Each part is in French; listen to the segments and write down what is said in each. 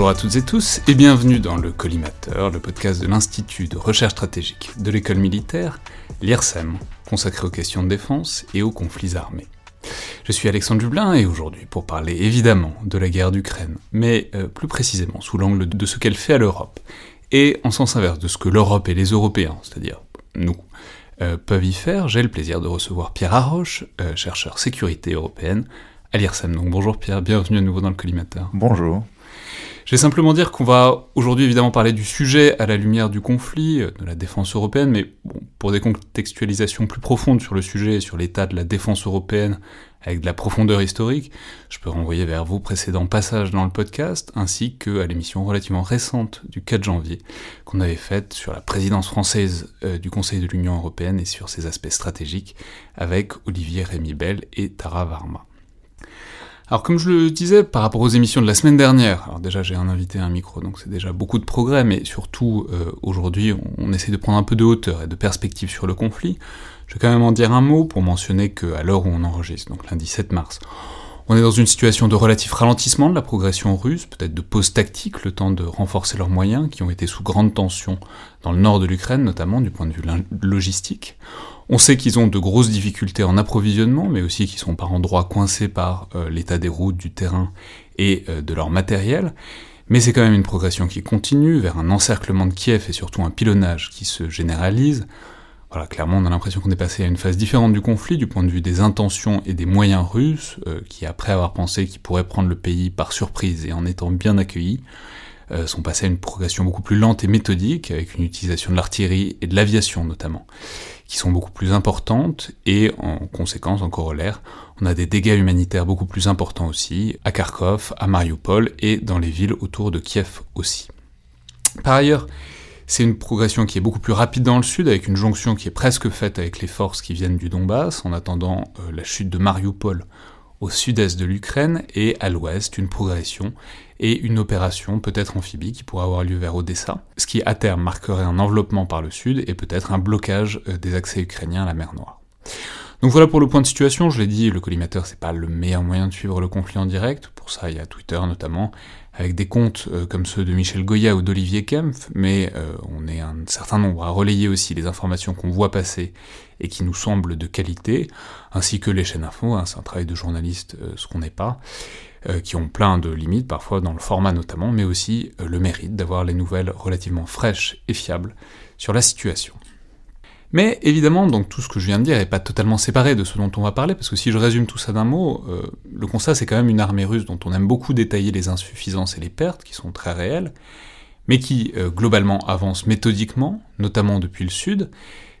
Bonjour à toutes et tous et bienvenue dans le Collimateur, le podcast de l'Institut de recherche stratégique de l'école militaire, l'IRSEM, consacré aux questions de défense et aux conflits armés. Je suis Alexandre Dublin et aujourd'hui pour parler évidemment de la guerre d'Ukraine, mais euh, plus précisément sous l'angle de ce qu'elle fait à l'Europe, et en sens inverse de ce que l'Europe et les Européens, c'est-à-dire nous, euh, peuvent y faire, j'ai le plaisir de recevoir Pierre Arroche, euh, chercheur sécurité européenne à l'IRSEM. Donc bonjour Pierre, bienvenue à nouveau dans le collimateur. Bonjour. Je vais simplement dire qu'on va aujourd'hui évidemment parler du sujet à la lumière du conflit, euh, de la défense européenne, mais pour des contextualisations plus profondes sur le sujet et sur l'état de la défense européenne avec de la profondeur historique, je peux renvoyer vers vos précédents passages dans le podcast, ainsi que à l'émission relativement récente du 4 janvier qu'on avait faite sur la présidence française euh, du Conseil de l'Union européenne et sur ses aspects stratégiques avec Olivier Rémy Bell et Tara Varma. Alors comme je le disais par rapport aux émissions de la semaine dernière, alors déjà j'ai un invité à un micro, donc c'est déjà beaucoup de progrès, mais surtout euh, aujourd'hui on, essaie de prendre un peu de hauteur et de perspective sur le conflit. Je vais quand même en dire un mot pour mentionner qu'à l'heure où on enregistre, donc lundi 7 mars, on est dans une situation de relatif ralentissement de la progression russe, peut-être de pause tactique, le temps de renforcer leurs moyens, qui ont été sous grande tension dans le nord de l'Ukraine, notamment du point de vue logistique. On sait qu'ils ont de grosses difficultés en approvisionnement, mais aussi qu'ils sont par endroits coincés par euh, l'état des routes, du terrain et euh, de leur matériel. Mais c'est quand même une progression qui continue vers un encerclement de Kiev et surtout un pilonnage qui se généralise. Voilà, clairement, on a l'impression qu'on est passé à une phase différente du conflit du point de vue des intentions et des moyens russes, euh, qui après avoir pensé qu'ils pourraient prendre le pays par surprise et en étant bien accueillis, sont passés à une progression beaucoup plus lente et méthodique, avec une utilisation de l'artillerie et de l'aviation notamment qui sont beaucoup plus importantes et en conséquence, en corollaire, on a des dégâts humanitaires beaucoup plus importants aussi, à Kharkov, à Mariupol et dans les villes autour de Kiev aussi. Par ailleurs, c'est une progression qui est beaucoup plus rapide dans le sud, avec une jonction qui est presque faite avec les forces qui viennent du Donbass, en attendant euh, la chute de Mariupol au sud-est de l'Ukraine, et à l'ouest, une progression et une opération peut-être amphibie qui pourrait avoir lieu vers Odessa, ce qui à terme marquerait un enveloppement par le sud et peut-être un blocage euh, des accès ukrainiens à la mer Noire. Donc voilà pour le point de situation, je l'ai dit, le collimateur c'est pas le meilleur moyen de suivre le conflit en direct, pour ça il y a Twitter notamment, avec des comptes euh, comme ceux de Michel Goya ou d'Olivier Kempf, mais euh, on est un certain nombre à relayer aussi les informations qu'on voit passer et qui nous semblent de qualité, ainsi que les chaînes info, hein, c'est un travail de journaliste, euh, ce qu'on n'est pas, qui ont plein de limites, parfois dans le format notamment, mais aussi le mérite d'avoir les nouvelles relativement fraîches et fiables sur la situation. Mais évidemment, donc tout ce que je viens de dire n'est pas totalement séparé de ce dont on va parler, parce que si je résume tout ça d'un mot, euh, le constat c'est quand même une armée russe dont on aime beaucoup détailler les insuffisances et les pertes, qui sont très réelles, mais qui euh, globalement avance méthodiquement, notamment depuis le sud,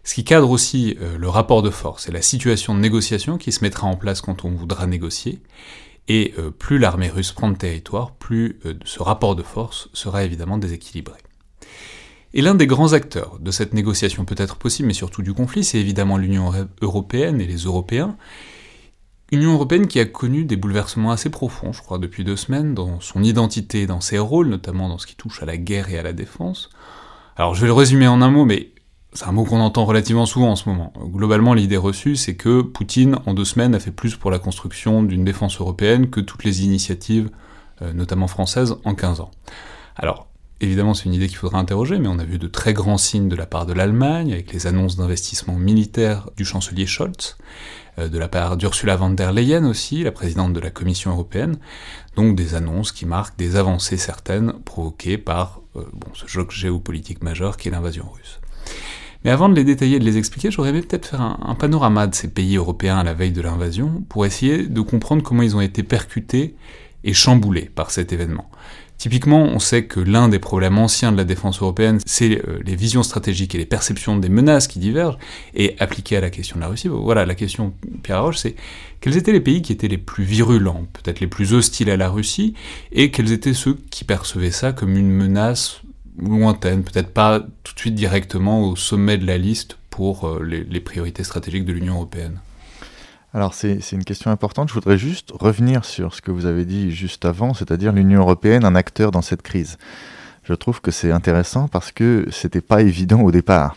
ce qui cadre aussi euh, le rapport de force et la situation de négociation qui se mettra en place quand on voudra négocier, et plus l'armée russe prend de territoire, plus ce rapport de force sera évidemment déséquilibré. Et l'un des grands acteurs de cette négociation peut-être possible, mais surtout du conflit, c'est évidemment l'Union européenne et les Européens. Union européenne qui a connu des bouleversements assez profonds, je crois, depuis deux semaines, dans son identité, dans ses rôles, notamment dans ce qui touche à la guerre et à la défense. Alors je vais le résumer en un mot, mais c'est un mot qu'on entend relativement souvent en ce moment. Globalement, l'idée reçue, c'est que Poutine, en deux semaines, a fait plus pour la construction d'une défense européenne que toutes les initiatives, euh, notamment françaises, en 15 ans. Alors, Évidemment, c'est une idée qu'il faudra interroger, mais on a vu de très grands signes de la part de l'Allemagne, avec les annonces d'investissement militaire du chancelier Scholz, de la part d'Ursula von der Leyen aussi, la présidente de la Commission européenne, donc des annonces qui marquent des avancées certaines provoquées par bon, ce choc géopolitique majeur qui est l'invasion russe. Mais avant de les détailler et de les expliquer, j'aurais aimé peut-être faire un, panorama de ces pays européens à la veille de l'invasion pour essayer de comprendre comment ils ont été percutés et chamboulés par cet événement. Typiquement, on sait que l'un des problèmes anciens de la défense européenne, c'est euh, les visions stratégiques et les perceptions des menaces qui divergent, et appliquées à la question de la Russie, voilà, la question, Pierre Roche, c'est quels étaient les pays qui étaient les plus virulents, peut-être les plus hostiles à la Russie, et quels étaient ceux qui percevaient ça comme une menace lointaine, peut-être pas tout de suite directement au sommet de la liste pour euh, les, priorités stratégiques de l'Union européenne? Alors c'est une question importante. Je voudrais juste revenir sur ce que vous avez dit juste avant, c'est-à-dire l'Union européenne, un acteur dans cette crise. Je trouve que c'est intéressant parce que c'était pas évident au départ.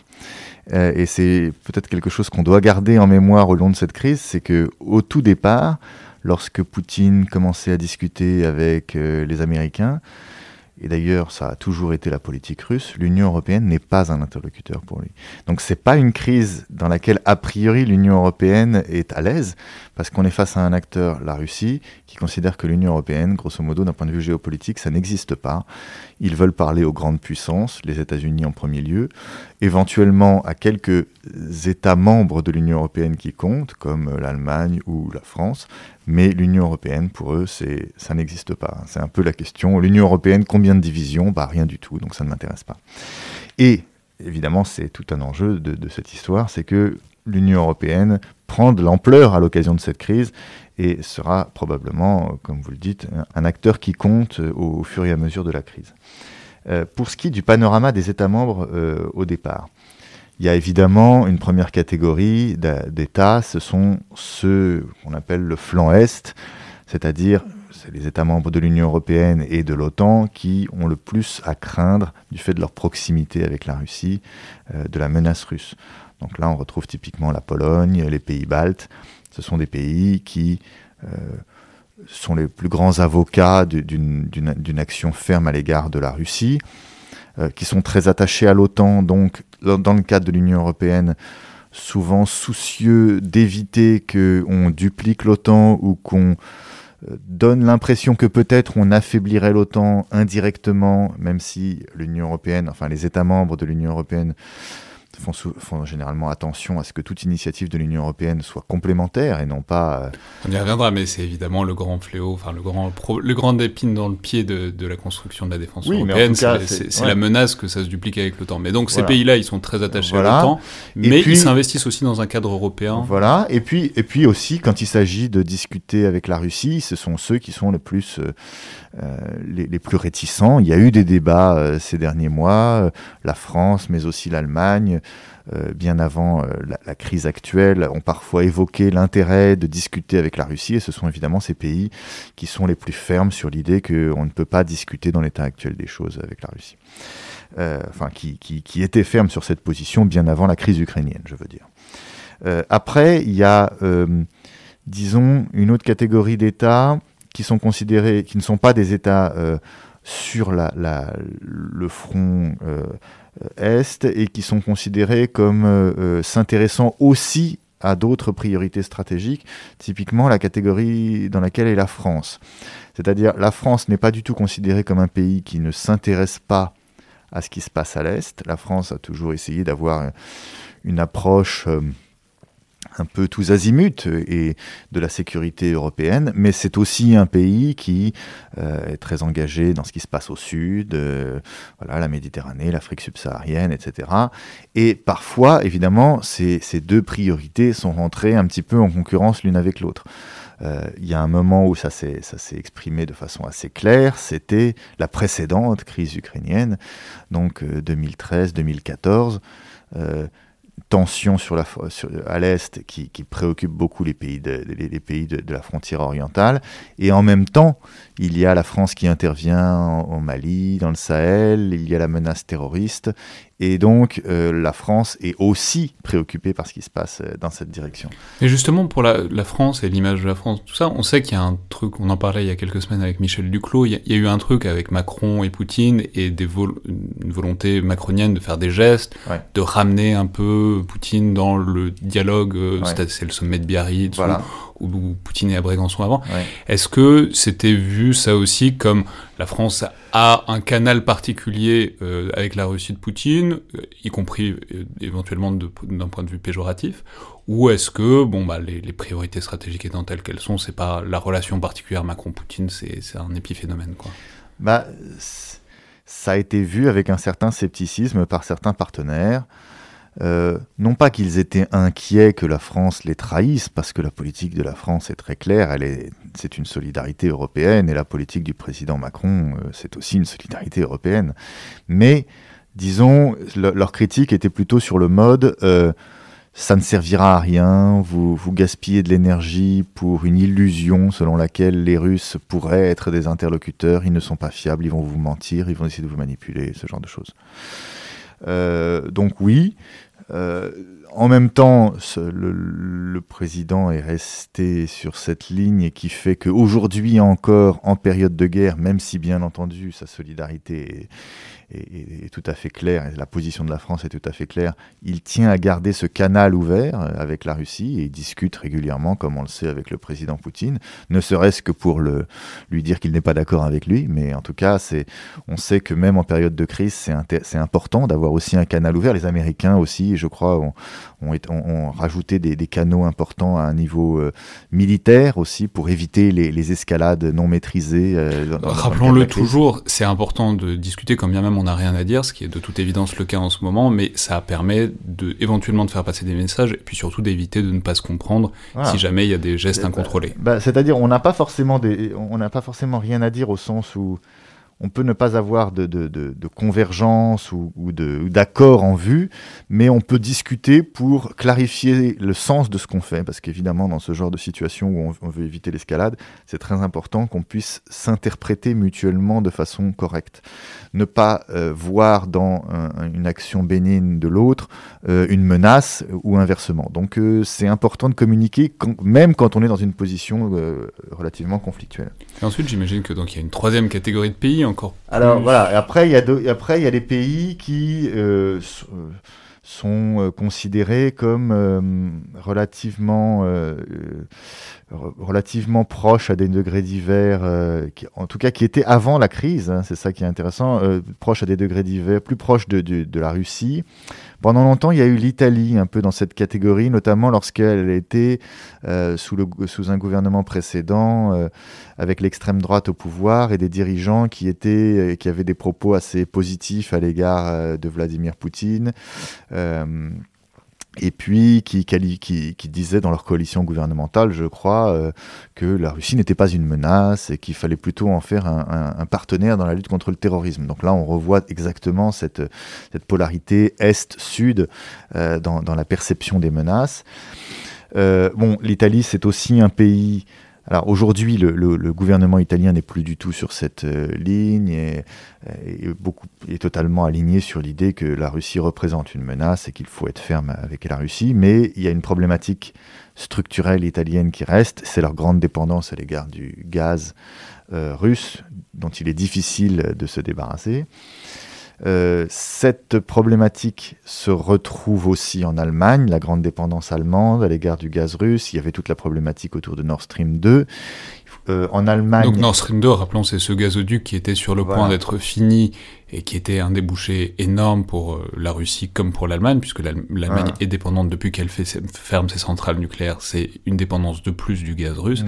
Euh, et c'est peut-être quelque chose qu'on doit garder en mémoire au long de cette crise, c'est que au tout départ, lorsque Poutine commençait à discuter avec euh, les Américains, et d'ailleurs ça a toujours été la politique russe, l'Union européenne n'est pas un interlocuteur pour lui. Donc c'est pas une crise dans laquelle a priori l'Union européenne est à l'aise, parce qu'on est face à un acteur, la Russie, qui considère que l'Union européenne, grosso modo d'un point de vue géopolitique, ça n'existe pas. Ils veulent parler aux grandes puissances, les États-Unis en premier lieu, éventuellement à quelques États membres de l'Union européenne qui comptent, comme l'Allemagne ou la France, mais l'Union européenne, pour eux, ça n'existe pas. C'est un peu la question. L'Union européenne, combien de divisions? Bah rien du tout, donc ça ne m'intéresse pas. Et évidemment, c'est tout un enjeu de, cette histoire, c'est que l'Union européenne prend de l'ampleur à l'occasion de cette crise et sera probablement, comme vous le dites, un acteur qui compte au, fur et à mesure de la crise. Euh, pour ce qui est du panorama des États membres euh, au départ, il y a évidemment une première catégorie d'États, ce sont ceux qu'on appelle le flanc Est, c'est-à-dire les États membres de l'Union européenne et de l'OTAN qui ont le plus à craindre du fait de leur proximité avec la Russie, euh, de la menace russe. Donc là, on retrouve typiquement la Pologne, les pays baltes. Ce sont des pays qui euh, sont les plus grands avocats d'une action ferme à l'égard de la Russie. Euh, qui sont très attachés à l'OTAN, donc dans le cadre de l'Union européenne, souvent soucieux d'éviter qu'on duplique l'OTAN ou qu'on donne l'impression que peut-être on affaiblirait l'OTAN indirectement, même si l'Union européenne, enfin les États membres de l'Union européenne font, généralement attention à ce que toute initiative de l'Union européenne soit complémentaire et non pas. Euh, On y reviendra, mais c'est évidemment le grand fléau, enfin le grand, le grand épine dans le pied de, de, la construction de la défense européenne. C'est la menace que ça se duplique avec l'OTAN. Mais donc ces pays-là, ils sont très attachés à l'OTAN, mais ils s'investissent aussi dans un cadre européen. Voilà. Et puis, et puis aussi, quand il s'agit de discuter avec la Russie, ce sont ceux qui sont le plus euh, les, les, plus réticents. Il y a eu des débats ces derniers mois, la France, mais aussi l'Allemagne. Euh, bien avant euh, la, crise actuelle, ont parfois évoqué l'intérêt de discuter avec la Russie, et ce sont évidemment ces pays qui sont les plus fermes sur l'idée qu'on ne peut pas discuter dans l'état actuel des choses avec la Russie. Euh, enfin, qui, étaient fermes sur cette position bien avant la crise ukrainienne, je veux dire. après, il y a, disons, une autre catégorie d'États qui sont considérés, qui ne sont pas des États sur la, le front euh, est et qui sont considérés comme euh, euh, s'intéressant aussi à d'autres priorités stratégiques, typiquement la catégorie dans laquelle est la France. C'est-à-dire la France n'est pas du tout considérée comme un pays qui ne s'intéresse pas à ce qui se passe à l'Est. La France a toujours essayé d'avoir une approche un peu tous azimuts et de la sécurité européenne, mais c'est aussi un pays qui euh, est très engagé dans ce qui se passe au sud, euh, la Méditerranée, l'Afrique subsaharienne, etc. Et parfois, évidemment, ces, deux priorités sont rentrées un petit peu en concurrence l'une avec l'autre. Euh, il y a un moment où ça s'est exprimé de façon assez claire, c'était la précédente crise ukrainienne, donc 2013-2014 tension sur la, à l'Est qui, préoccupe beaucoup les pays, de, les, pays de, la frontière orientale. Et en même temps, il y a la France qui intervient au Mali, dans le Sahel, il y a la menace terroriste. Et donc, euh, la France est aussi préoccupée par ce qui se passe euh, dans cette direction. Et justement, pour la, France et l'image de la France, tout ça, on sait qu'il y a un truc, on en parlait il y a quelques semaines avec Michel Duclos, il y a, eu un truc avec Macron et Poutine et des une volonté macronienne de faire des gestes, de ramener un peu Poutine dans le dialogue, euh, c'est le sommet de Biarritz, voilà où Poutine et à Brégançon avant. Est-ce que c'était vu ça aussi comme la France a un canal particulier euh, avec la Russie de Poutine, euh, y compris euh, éventuellement d'un point de vue péjoratif, ou est-ce que bon bah les, priorités stratégiques étant telles qu'elles sont, c'est pas la relation particulière Macron-Poutine, c'est un épiphénomène quoi. Bah ça a été vu avec un certain scepticisme par certains partenaires. Euh, non pas qu'ils étaient inquiets que la France les trahisse, parce que la politique de la France est très claire, c'est une solidarité européenne, et la politique du président Macron, euh, c'est aussi une solidarité européenne. Mais, disons, leur critique était plutôt sur le mode, euh, ça ne servira à rien, vous, vous gaspillez de l'énergie pour une illusion selon laquelle les Russes pourraient être des interlocuteurs, ils ne sont pas fiables, ils vont vous mentir, ils vont essayer de vous manipuler, ce genre de choses. Donc oui, euh, en même temps, le, président est resté sur cette ligne qui fait qu'aujourd'hui encore, en période de guerre, même si bien entendu sa solidarité est, tout à fait clair, et la position de la France est tout à fait claire, il tient à garder ce canal ouvert euh, avec la Russie et discute régulièrement, comme on le sait, avec le président Poutine, ne serait-ce que pour lui dire qu'il n'est pas d'accord avec lui, mais en tout cas, on sait que même en période de crise, c'est, important d'avoir aussi un canal ouvert. Les Américains aussi, je crois, ont, ont, rajouté des, canaux importants à un niveau euh, militaire aussi pour éviter les, escalades non maîtrisées. Euh, Rappelons-le toujours, c'est important de discuter quand bien même on n'a rien à dire, ce qui est de toute évidence le cas en ce moment, mais ça permet de, éventuellement de faire passer des messages et puis surtout d'éviter de ne pas se comprendre si jamais il y a des gestes incontrôlés. Bah, c'est-à-dire, on n'a pas forcément des, on n'a pas forcément rien à dire au sens où on peut ne pas avoir de, convergence ou, d'accord en vue, mais on peut discuter pour clarifier le sens de ce qu'on fait, parce qu'évidemment, dans ce genre de situation où on, veut éviter l'escalade, c'est très important qu'on puisse s'interpréter mutuellement de façon correcte. Ne pas euh, voir dans une action bénigne de l'autre euh, une menace ou inversement. Donc euh, c'est important de communiquer, même quand on est dans une position relativement conflictuelle. Ensuite, j'imagine que donc il y a une troisième catégorie de pays encore. Alors voilà, et après il y a après il y a des pays qui euh, euh, sont euh, considérés comme relativement relativement proches à des degrés divers, en tout cas qui étaient avant la crise, hein, c'est ça qui est intéressant, proches à des degrés divers, plus proches de, de la Russie, pendant longtemps, il y a eu l'Italie un peu dans cette catégorie, notamment lorsqu'elle était euh, sous, un gouvernement précédent, euh, avec l'extrême droite au pouvoir et des dirigeants qui, étaient, euh, qui avaient des propos assez positifs à l'égard de Vladimir Poutine et puis qui, disaient dans leur coalition gouvernementale, je crois, euh, que la Russie n'était pas une menace et qu'il fallait plutôt en faire un, partenaire dans la lutte contre le terrorisme. Donc là, on revoit exactement cette, polarité Est-Sud euh, dans, dans, la perception des menaces. Euh, bon, l'Italie, c'est aussi un pays alors aujourd'hui, le, gouvernement italien n'est plus du tout sur cette euh, ligne et, beaucoup, est totalement aligné sur l'idée que la Russie représente une menace et qu'il faut être ferme avec la Russie. Mais il y a une problématique structurelle italienne qui reste, c'est leur grande dépendance à l'égard du gaz euh, russe, dont il est difficile de se débarrasser. Euh, cette problématique se retrouve aussi en Allemagne, la grande dépendance allemande à l'égard du gaz russe. Il y avait toute la problématique autour de Nord Stream 2. Euh, en Allemagne. Donc Nord Stream 2, rappelons, c'est ce gazoduc qui était sur le point d'être fini et qui était un débouché énorme pour euh, la Russie comme pour l'Allemagne, puisque l'Allemagne est dépendante depuis qu'elle ferme ses centrales nucléaires. C'est une dépendance de plus du gaz russe. Mm.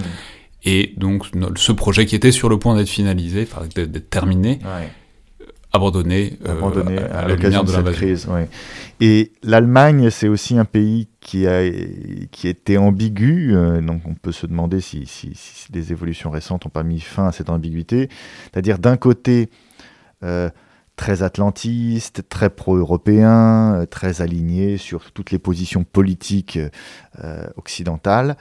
Et donc ce projet qui était sur le point d'être finalisé, enfin d'être terminé, abandonné, euh, abandonné à, l'occasion de, cette crise. Et l'Allemagne, c'est aussi un pays qui a qui était ambigu, euh, donc on peut se demander si, si, si, des évolutions récentes n'ont pas mis fin à cette ambiguïté. C'est-à-dire d'un côté euh, très atlantiste, très pro-européen, très aligné sur toutes les positions politiques occidentales,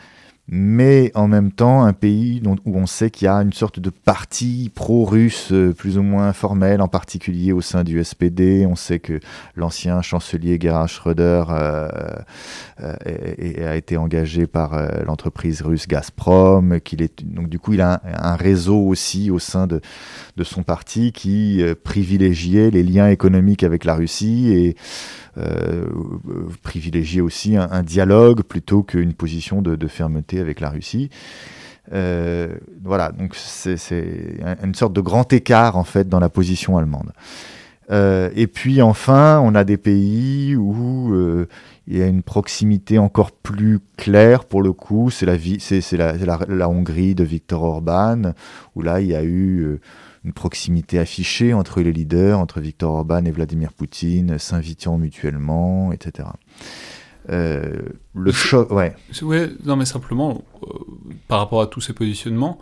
mais en même temps un pays où on sait qu'il y a une sorte de parti pro-russe euh, plus ou moins formel, en particulier au sein du SPD. On sait que l'ancien chancelier Gerhard Schröder euh, euh, a été engagé par l'entreprise russe Gazprom, qu'il est donc du coup il a un, réseau aussi au sein de, de son parti qui privilégiait les liens économiques avec la Russie et privilégier aussi un, dialogue plutôt qu'une position de, fermeté avec la Russie. Euh, voilà, donc c'est une sorte de grand écart en fait dans la position allemande. Euh, et puis enfin, on a des pays où il y a une proximité encore plus claire pour le coup. C'est la, la, Hongrie de Viktor Orban, où là il y a eu une proximité affichée entre les leaders, entre Viktor Orban et Vladimir Poutine, s'invitant mutuellement, etc. Euh, le choc, ouais. ouais. Non, mais simplement, euh, par rapport à tous ces positionnements,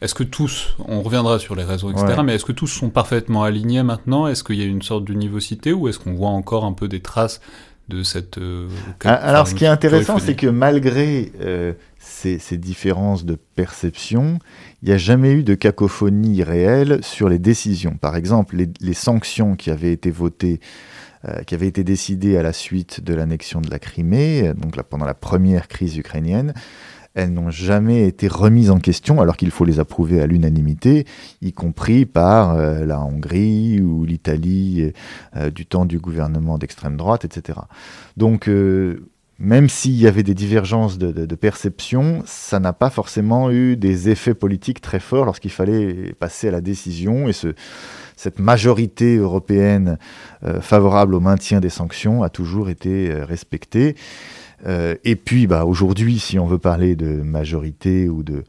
est-ce que tous, on reviendra sur les réseaux, etc., mais est-ce que tous sont parfaitement alignés maintenant? Est-ce qu'il y a une sorte d'univocité ou est-ce qu'on voit encore un peu des traces de cette... Euh, ah, alors, ce qui est intéressant, c'est que malgré ces, ces, différences de perception, il n'y a jamais eu de cacophonie réelle sur les décisions. Par exemple, les, sanctions qui avaient été votées, euh, qui avaient été décidées à la suite de l'annexion de la Crimée, donc là, pendant la première crise ukrainienne, elles n'ont jamais été remises en question alors qu'il faut les approuver à l'unanimité, y compris par euh, la Hongrie ou l'Italie euh, du temps du gouvernement d'extrême droite, etc. Donc même s'il y avait des divergences de, perception, ça n'a pas forcément eu des effets politiques très forts lorsqu'il fallait passer à la décision. Et cette majorité européenne euh, favorable au maintien des sanctions a toujours été euh, respectée. Euh, et puis, bah, aujourd'hui, si on veut parler de majorité ou de,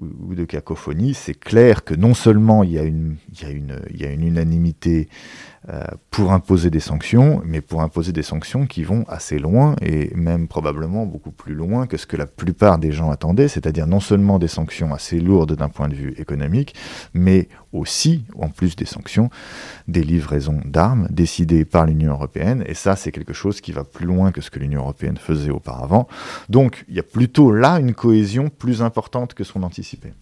ou, de cacophonie, c'est clair que non seulement il y a une, il y a une, il y a une unanimité pour imposer des sanctions, mais pour imposer des sanctions qui vont assez loin et même probablement beaucoup plus loin que ce que la plupart des gens attendaient, c'est-à-dire non seulement des sanctions assez lourdes d'un point de vue économique, mais aussi, en plus des sanctions, des livraisons d'armes décidées par l'Union européenne. Et ça, c'est quelque chose qui va plus loin que ce que l'Union européenne faisait auparavant. Donc, il y a plutôt là une cohésion plus importante que ce qu'on anticipait.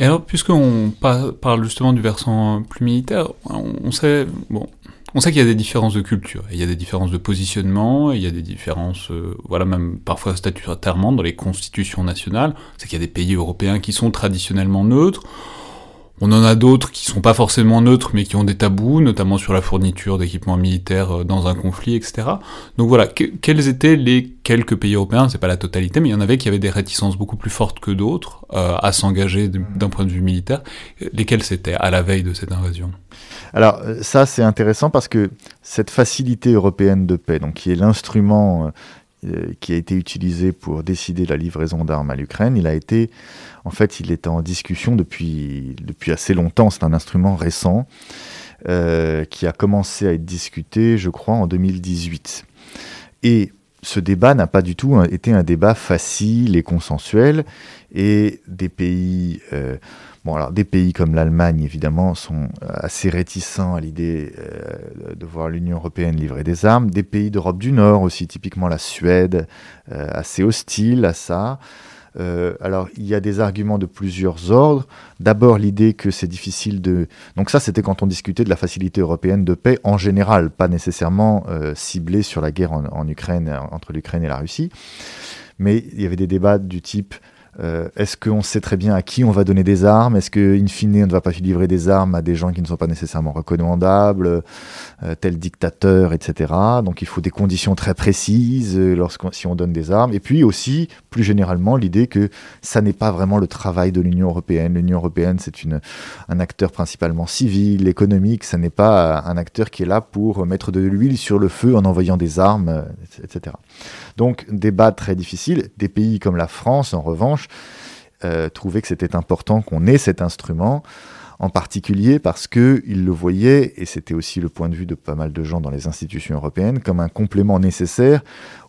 Et alors, puisqu'on parle justement du versant plus militaire, on sait, bon, on sait qu'il y a des différences de culture, il y a des différences de positionnement, il y a des différences, euh, voilà, même parfois statutairement dans les constitutions nationales. C'est qu'il y a des pays européens qui sont traditionnellement neutres. On en a d'autres qui sont pas forcément neutres, mais qui ont des tabous, notamment sur la fourniture d'équipements militaires euh, dans un conflit, etc. Donc voilà, quels étaient les quelques pays européens, c'est pas la totalité, mais il y en avait qui avaient des réticences beaucoup plus fortes que d'autres euh, à s'engager d'un point de vue militaire. Lesquels c'était à la veille de cette invasion? Alors euh, ça c'est intéressant parce que cette facilité européenne de paix, donc qui est l'instrument qui a été utilisé pour décider la livraison d'armes à l'Ukraine, il a été en fait, il est en discussion depuis, assez longtemps. C'est un instrument récent euh, qui a commencé à être discuté, je crois, en 2018. Et ce débat n'a pas du tout été un débat facile et consensuel. Et des pays, euh, bon alors des pays comme l'Allemagne évidemment sont assez réticents à l'idée euh, de voir l'Union européenne livrer des armes. Des pays d'Europe du Nord aussi, typiquement la Suède, assez hostile à ça. Euh, alors, il y a des arguments de plusieurs ordres. D'abord, l'idée que c'est difficile de... Donc ça, c'était quand on discutait de la facilité européenne de paix en général, pas nécessairement euh, ciblée sur la guerre en Ukraine, entre l'Ukraine et la Russie. Mais il y avait des débats du type euh, est-ce qu'on sait très bien à qui on va donner des armes? Est-ce qu'in fine, on ne va pas livrer des armes à des gens qui ne sont pas nécessairement recommandables, euh, tel dictateur, etc. Donc il faut des conditions très précises euh, lorsqu'on, si on donne des armes. Et puis aussi, plus généralement, l'idée que ça n'est pas vraiment le travail de l'Union européenne. L'Union européenne, c'est un acteur principalement civil, économique. Ça n'est pas un acteur qui est là pour mettre de l'huile sur le feu en envoyant des armes, etc. Donc, débat très difficile. Des pays comme la France, en revanche, euh, trouvaient que c'était important qu'on ait cet instrument, en particulier parce qu'ils le voyaient, et c'était aussi le point de vue de pas mal de gens dans les institutions européennes, comme un complément nécessaire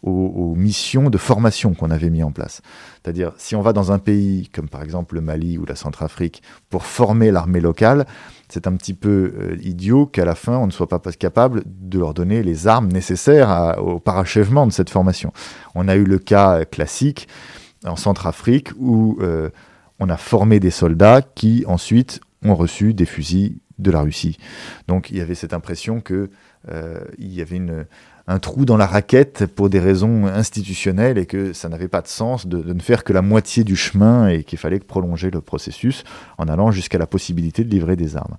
aux, missions de formation qu'on avait mis en place. C'est-à-dire, si on va dans un pays comme par exemple le Mali ou la Centrafrique pour former l'armée locale, c'est un petit peu euh, idiot qu'à la fin, on ne soit pas capable de leur donner les armes nécessaires au parachèvement de cette formation. On a eu le cas classique en Centrafrique où on a formé des soldats qui ensuite ont reçu des fusils de la Russie. Donc il y avait cette impression qu'il y avait un trou dans la raquette pour des raisons institutionnelles et que ça n'avait pas de sens de, ne faire que la moitié du chemin et qu'il fallait prolonger le processus en allant jusqu'à la possibilité de livrer des armes.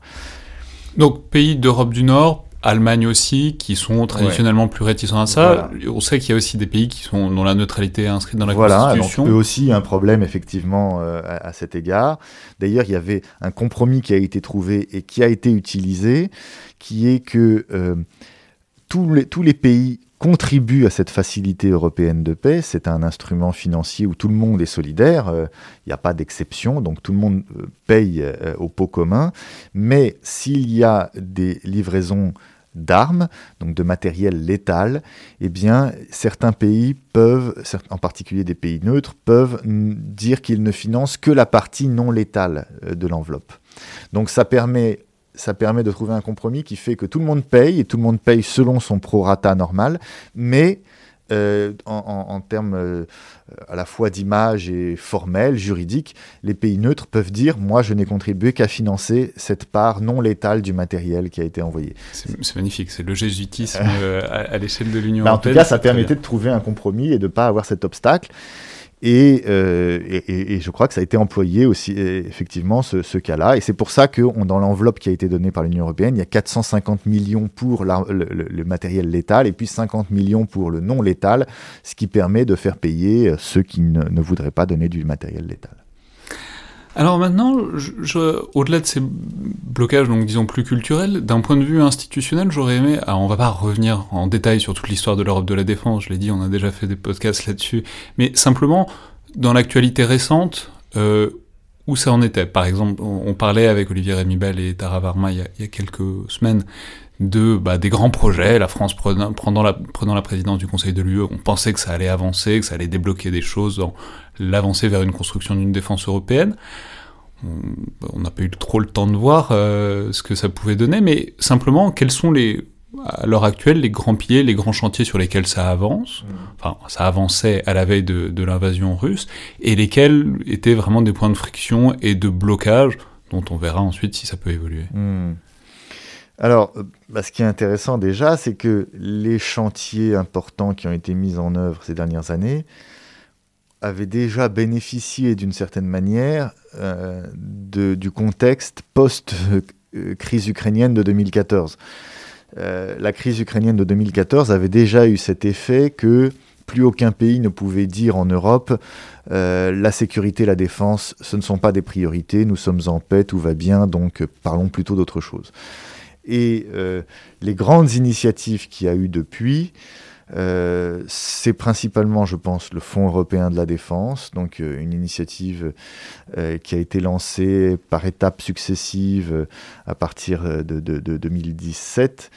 Donc pays d'Europe du Nord, Allemagne aussi, qui sont traditionnellement plus réticents à ça. On sait qu'il y a aussi des pays qui sont dont la neutralité est inscrite dans la voilà, Constitution. Voilà, eux aussi un problème effectivement euh, à, cet égard. D'ailleurs, il y avait un compromis qui a été trouvé et qui a été utilisé, qui est que euh, tous les, tous les pays contribuent à cette facilité européenne de paix. C'est un instrument financier où tout le monde est solidaire. Il euh, n'y a pas d'exception, donc tout le monde paye euh, au pot commun. Mais s'il y a des livraisons d'armes, donc de matériel létal, eh bien, certains pays peuvent, en particulier des pays neutres, peuvent dire qu'ils ne financent que la partie non létale de l'enveloppe. Donc ça permet ça permet de trouver un compromis qui fait que tout le monde paye, et tout le monde paye selon son prorata normal, mais euh, en, termes euh, à la fois d'image et formel, juridique, les pays neutres peuvent dire moi je n'ai contribué qu'à financer cette part non létale du matériel qui a été envoyé. C'est magnifique, c'est le jésuitisme euh, à, l'échelle de l'Union bah, européenne. En tout cas, ça permettait de trouver un compromis et de ne pas avoir cet obstacle. Euh, et, je crois que ça a été employé aussi, effectivement, ce, cas-là. Et c'est pour ça que dans l'enveloppe qui a été donnée par l'Union européenne, il y a 450 millions pour le, matériel létal et puis 50 millions pour le non létal, ce qui permet de faire payer euh, ceux qui ne voudraient pas donner du matériel létal. Alors maintenant, je, au-delà de ces blocages, donc disons plus culturels, d'un point de vue institutionnel, j'aurais aimé. Alors on va pas revenir en détail sur toute l'histoire de l'Europe de la défense, je l'ai dit, on a déjà fait des podcasts là-dessus, mais simplement dans l'actualité récente, euh, où ça en était? Par exemple, on, parlait avec Olivier Rémibel et Tara Varma il y a, quelques semaines de bah, des grands projets, la France prenant, la, prenant la présidence du Conseil de l'UE, on pensait que ça allait avancer, que ça allait débloquer des choses dans l'avancée vers une construction d'une défense européenne. On n'a pas eu trop le temps de voir euh, ce que ça pouvait donner, mais simplement, quels sont les, à l'heure actuelle, les grands piliers, les grands chantiers sur lesquels ça avance, mmh. enfin, ça avançait à la veille de, l'invasion russe, et lesquels étaient vraiment des points de friction et de blocage, dont on verra ensuite si ça peut évoluer. Mmh. Alors, euh, bah, ce qui est intéressant déjà, c'est que les chantiers importants qui ont été mis en œuvre ces dernières années, avait déjà bénéficié d'une certaine manière euh, du contexte post-crise ukrainienne de 2014. Euh, la crise ukrainienne de 2014 avait déjà eu cet effet que plus aucun pays ne pouvait dire en Europe euh, la sécurité, la défense, ce ne sont pas des priorités, nous sommes en paix, tout va bien, donc parlons plutôt d'autre chose. Et les grandes initiatives qu'il y a eu depuis, euh, c'est principalement, je pense, le Fonds européen de la défense, donc euh, une initiative euh, qui a été lancée par étapes successives à partir de, 2017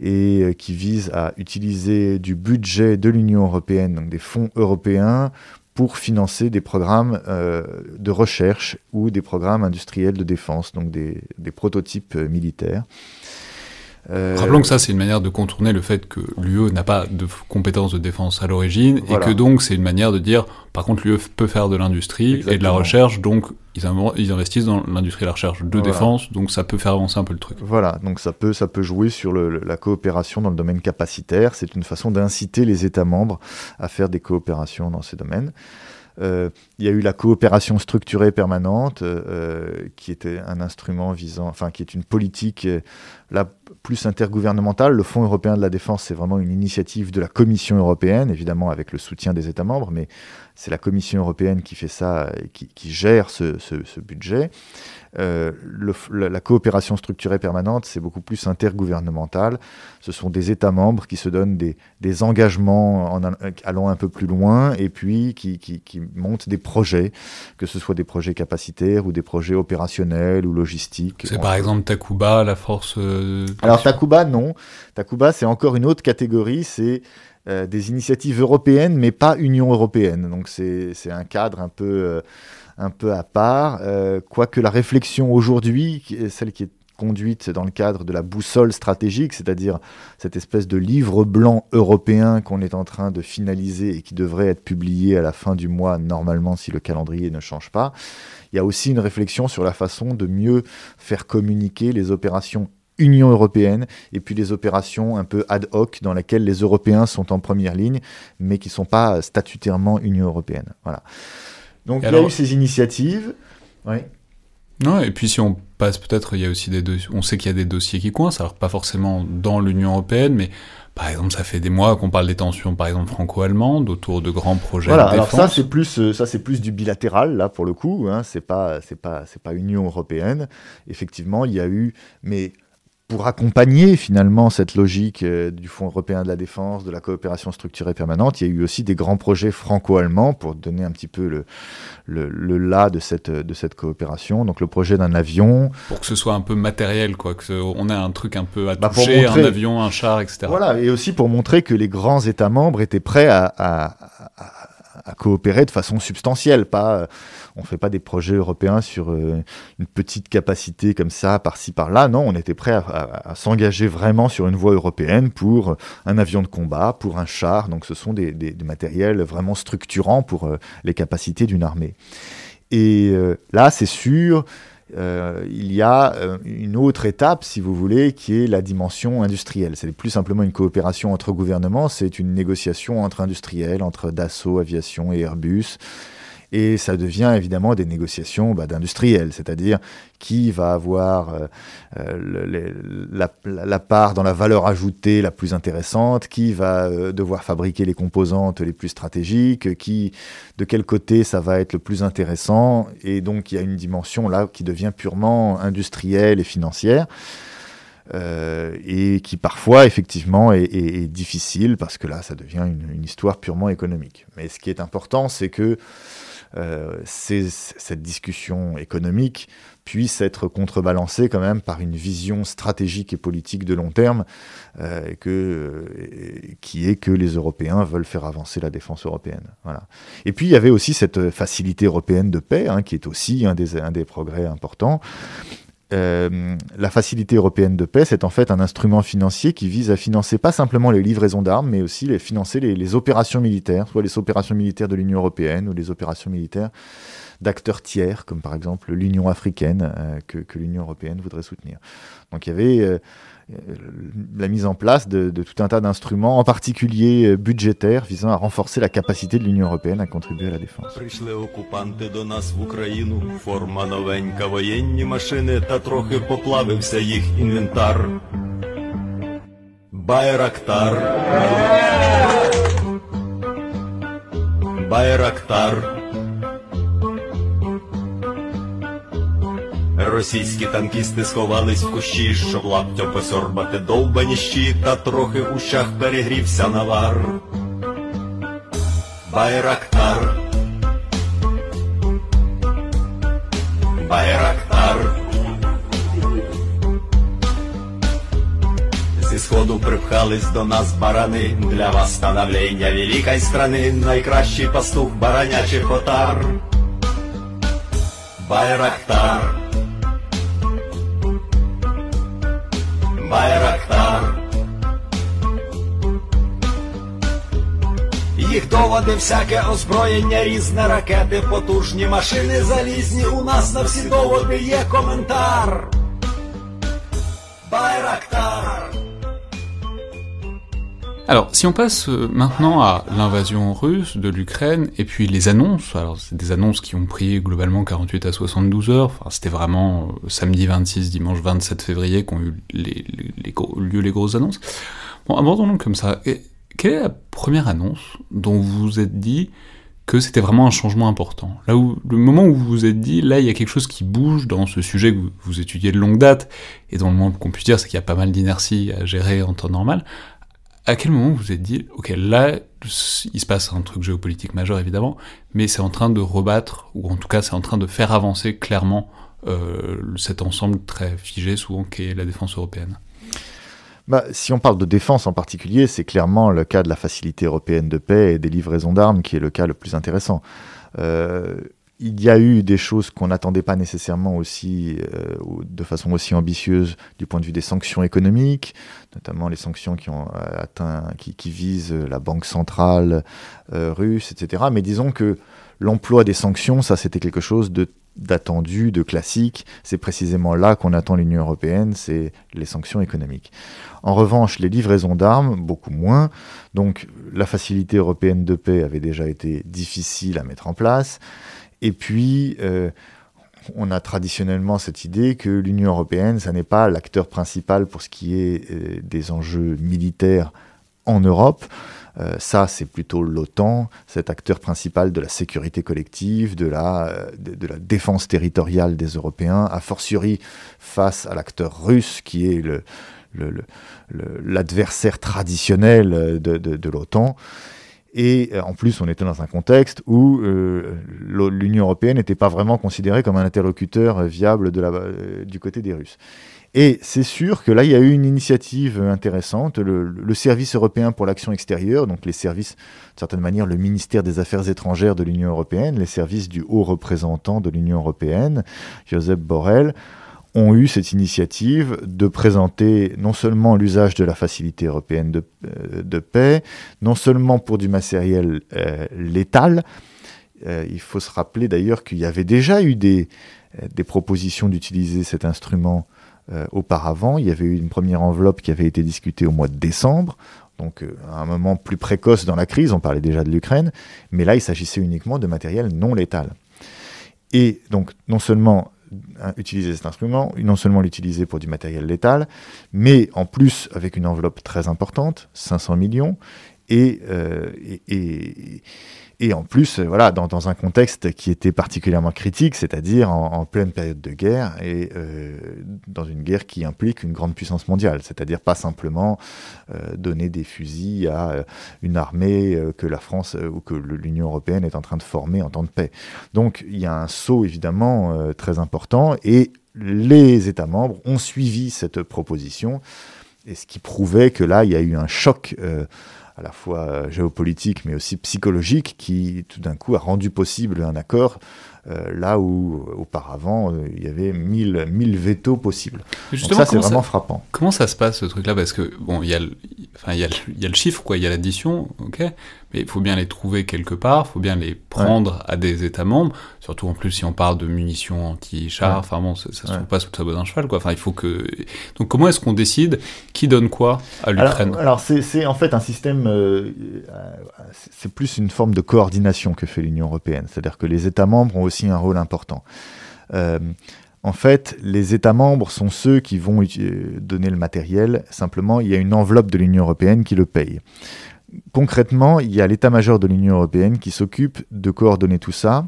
et qui vise à utiliser du budget de l'Union européenne, donc des fonds européens, pour financer des programmes de recherche ou des programmes industriels de défense, donc des prototypes militaires. Euh, Rappelons que ça, c'est une manière de contourner le fait que l'UE n'a pas de compétences de défense à l'origine, et que donc c'est une manière de dire, par contre, l'UE peut faire de l'industrie et de la recherche, donc ils, ils investissent dans l'industrie et la recherche de défense, donc ça peut faire avancer un peu le truc. Voilà, donc ça peut, ça peut jouer sur le, la coopération dans le domaine capacitaire, c'est une façon d'inciter les États membres à faire des coopérations dans ces domaines. Euh, il y a eu la coopération structurée permanente, euh, qui était un instrument visant, enfin, qui est une politique la plus intergouvernementale. Le Fonds européen de la défense, c'est vraiment une initiative de la Commission européenne, évidemment avec le soutien des États membres, mais c'est la Commission européenne qui fait ça et qui, gère ce budget. Euh, la, coopération structurée permanente, c'est beaucoup plus intergouvernemental. Ce sont des États membres qui se donnent des, engagements en allant un peu plus loin et puis qui, montent des projets, que ce soit des projets capacitaires ou des projets opérationnels ou logistiques. C'est par exemple Takuba, la force. Euh, Alors Takuba, non. Takuba, c'est encore une autre catégorie. C'est euh, des initiatives européennes, mais pas Union européenne. Donc c'est un cadre un peu un peu à part, euh, quoique la réflexion aujourd'hui, celle qui est conduite dans le cadre de la boussole stratégique, c'est-à-dire cette espèce de livre blanc européen qu'on est en train de finaliser et qui devrait être publié à la fin du mois, normalement, si le calendrier ne change pas. Il y a aussi une réflexion sur la façon de mieux faire communiquer les opérations Union européenne et puis les opérations un peu ad hoc dans lesquelles les Européens sont en première ligne, mais qui ne sont pas statutairement Union européenne. Voilà. Donc il y a eu ces initiatives. Oui. Non, et puis si on passe peut-être, il y a aussi des on sait qu'il y a des dossiers qui coincent, alors pas forcément dans l'Union européenne, mais par exemple, ça fait des mois qu'on parle des tensions, par exemple franco-allemandes, autour de grands projets voilà, de défense. Alors ça, c'est plus, euh, ça c'est plus du bilatéral là pour le coup. Hein, c'est pas, c'est pas, c'est pas Union européenne. Effectivement, il y a eu, mais pour accompagner finalement cette logique euh, du Fonds européen de la défense, de la coopération structurée permanente, il y a eu aussi des grands projets franco-allemands pour donner un petit peu le, le, le là de cette, de cette coopération. Donc le projet d'un avion. Pour que ce soit un peu matériel, quoi, que on ait un truc un peu à bah, toucher, un avion, un char, etc. Voilà, et aussi pour montrer que les grands États membres étaient prêts à, à, à coopérer de façon substantielle, pas on fait pas des projets européens sur euh, une petite capacité comme ça, par-ci, par-là. Non, on était prêt à, s'engager vraiment sur une voie européenne pour un avion de combat, pour un char. Donc ce sont des, matériels vraiment structurants pour euh, les capacités d'une armée. Et euh, là, c'est sûr, il y a une autre étape, si vous voulez, qui est la dimension industrielle. C'est plus simplement une coopération entre gouvernements, c'est une négociation entre industriels, entre Dassault Aviation et Airbus, et ça devient évidemment des négociations bah, d'industriels, c'est-à-dire qui va avoir euh, euh, la, part dans la valeur ajoutée la plus intéressante, qui va euh, devoir fabriquer les composantes les plus stratégiques, qui, de quel côté ça va être le plus intéressant, et donc il y a une dimension là qui devient purement industrielle et financière. et qui parfois effectivement est, difficile parce que là ça devient une, une, histoire purement économique. Mais ce qui est important, c'est que euh, cette discussion économique puisse être contrebalancée quand même par une vision stratégique et politique de long terme euh, que, euh, qui est que les Européens veulent faire avancer la défense européenne. Voilà. Et puis il y avait aussi cette facilité européenne de paix, hein, qui est aussi un des, un des progrès importants. Euh, la facilité européenne de paix, c'est en fait un instrument financier qui vise à financer pas simplement les livraisons d'armes, mais aussi les, financer les, opérations militaires, soit les opérations militaires de l'Union européenne ou les opérations militaires d'acteurs tiers, comme par exemple l'Union africaine, euh, que, que l'Union européenne voudrait soutenir. Donc il y avait euh, la mise en place de, tout un tas d'instruments, en particulier euh, budgétaires, visant à renforcer la capacité de l'Union européenne à contribuer à la défense. Російські танкісти сховались в кущі, щоб лаптя посорбати довбані щі, та трохи у щах перегрівся навар. Байрактар. Байрактар. Зі сходу припхались до нас барани, для вас становлення великої страни, найкращий пастух баранячий потар. Байрактар. Байрактар. Їх доводи всяке озброєння, різне ракети, потужні машини залізні. У нас на всі доводи є коментар. Байрактар. Alors, si on passe euh, maintenant à l'invasion russe de l'Ukraine, et puis les annonces, alors c'est des annonces qui ont pris globalement 48 à 72 heures, enfin c'était vraiment euh, samedi 26, dimanche 27 février qu'ont eu les, lieu les grosses annonces. Bon, abordons-le comme ça. quelle est la première annonce dont vous vous êtes dit que c'était vraiment un changement important? Là où, le moment où vous vous êtes dit, là il y a quelque chose qui bouge dans ce sujet que vous, vous étudiez de longue date, et dont le moins qu'on puisse dire c'est qu'il y a pas mal d'inertie à gérer en temps normal, à quel moment vous vous êtes dit, ok, là, il se passe un truc géopolitique majeur évidemment, mais c'est en train de rebattre, ou en tout cas c'est en train de faire avancer clairement euh, cet ensemble très figé souvent qu'est la défense européenne bah, si on parle de défense en particulier, c'est clairement le cas de la facilité européenne de paix et des livraisons d'armes qui est le cas le plus intéressant. Euh, il y a eu des choses qu'on n'attendait pas nécessairement aussi euh, de façon aussi ambitieuse du point de vue des sanctions économiques, notamment les sanctions qui ont euh, atteint, qui, visent la banque centrale euh, russe, etc. Mais disons que l'emploi des sanctions, ça c'était quelque chose de d'attendu, de classique. C'est précisément là qu'on attend l'Union européenne, c'est les sanctions économiques. En revanche, les livraisons d'armes, beaucoup moins. Donc la facilité européenne de paix avait déjà été difficile à mettre en place. Et puis, euh, on a traditionnellement cette idée que l'Union européenne, ça n'est pas l'acteur principal pour ce qui est euh, des enjeux militaires en Europe. Euh, ça, c'est plutôt l'OTAN, cet acteur principal de la sécurité collective, de la, défense territoriale des Européens, a fortiori face à l'acteur russe qui est l'adversaire traditionnel de l'OTAN. Et euh, en plus, on était dans un contexte où euh, l'Union européenne n'était pas vraiment considérée comme un interlocuteur viable de la, euh, du côté des Russes. Et c'est sûr que là, il y a eu une initiative intéressante. Le, service européen pour l'action extérieure, donc les services, de certaine manière, le ministère des Affaires étrangères de l'Union européenne, les services du haut représentant de l'Union européenne, Joseph Borrell, ont eu cette initiative de présenter non seulement l'usage de la facilité européenne de, euh, paix, non seulement pour du matériel euh, létal, euh, il faut se rappeler d'ailleurs qu'il y avait déjà eu des, des propositions d'utiliser cet instrument auparavant. Il y avait eu une première enveloppe qui avait été discutée au mois de décembre, donc à un moment plus précoce dans la crise, on parlait déjà de l'Ukraine, mais là il s'agissait uniquement de matériel non létal. Et donc non seulement utiliser cet instrument, non seulement l'utiliser pour du matériel létal, mais en plus avec une enveloppe très importante, 500 millions, et, euh, et, et en plus, euh, voilà, dans, un contexte qui était particulièrement critique, c'est-à-dire en, pleine période de guerre et euh, dans une guerre qui implique une grande puissance mondiale, c'est-à-dire pas simplement euh, donner des fusils à une armée que la France ou que l'Union européenne est en train de former en temps de paix. Donc il y a un saut évidemment très important et les États membres ont suivi cette proposition, et ce qui prouvait que là, il y a eu un choc à la fois euh, géopolitique mais aussi psychologique qui tout d'un coup a rendu possible un accord euh, là où auparavant euh, il y avait mille, mille vétos possibles. Justement, ça c'est vraiment frappant. Comment ça se passe ce truc-là? Parce que bon, il y, a le, enfin, il, y a il y a le chiffre, quoi, il y a l'addition, ok, mais il faut bien les trouver quelque part, il faut bien les prendre à des États membres, surtout en plus si on parle de munitions anti-char, enfin bon, ça, se trouve pas sous le sabot d'un cheval, quoi. Enfin, il faut que. Donc comment est-ce qu'on décide qui donne quoi à l'Ukraine? Alors, c'est en fait un système, euh, c'est plus une forme de coordination que fait l'Union européenne, c'est-à-dire que les États membres ont aussi un rôle important. Euh, en fait, les États membres sont ceux qui vont donner le matériel. Simplement, il y a une enveloppe de l'Union européenne qui le paye. Concrètement, il y a l'état-major de l'Union européenne qui s'occupe de coordonner tout ça,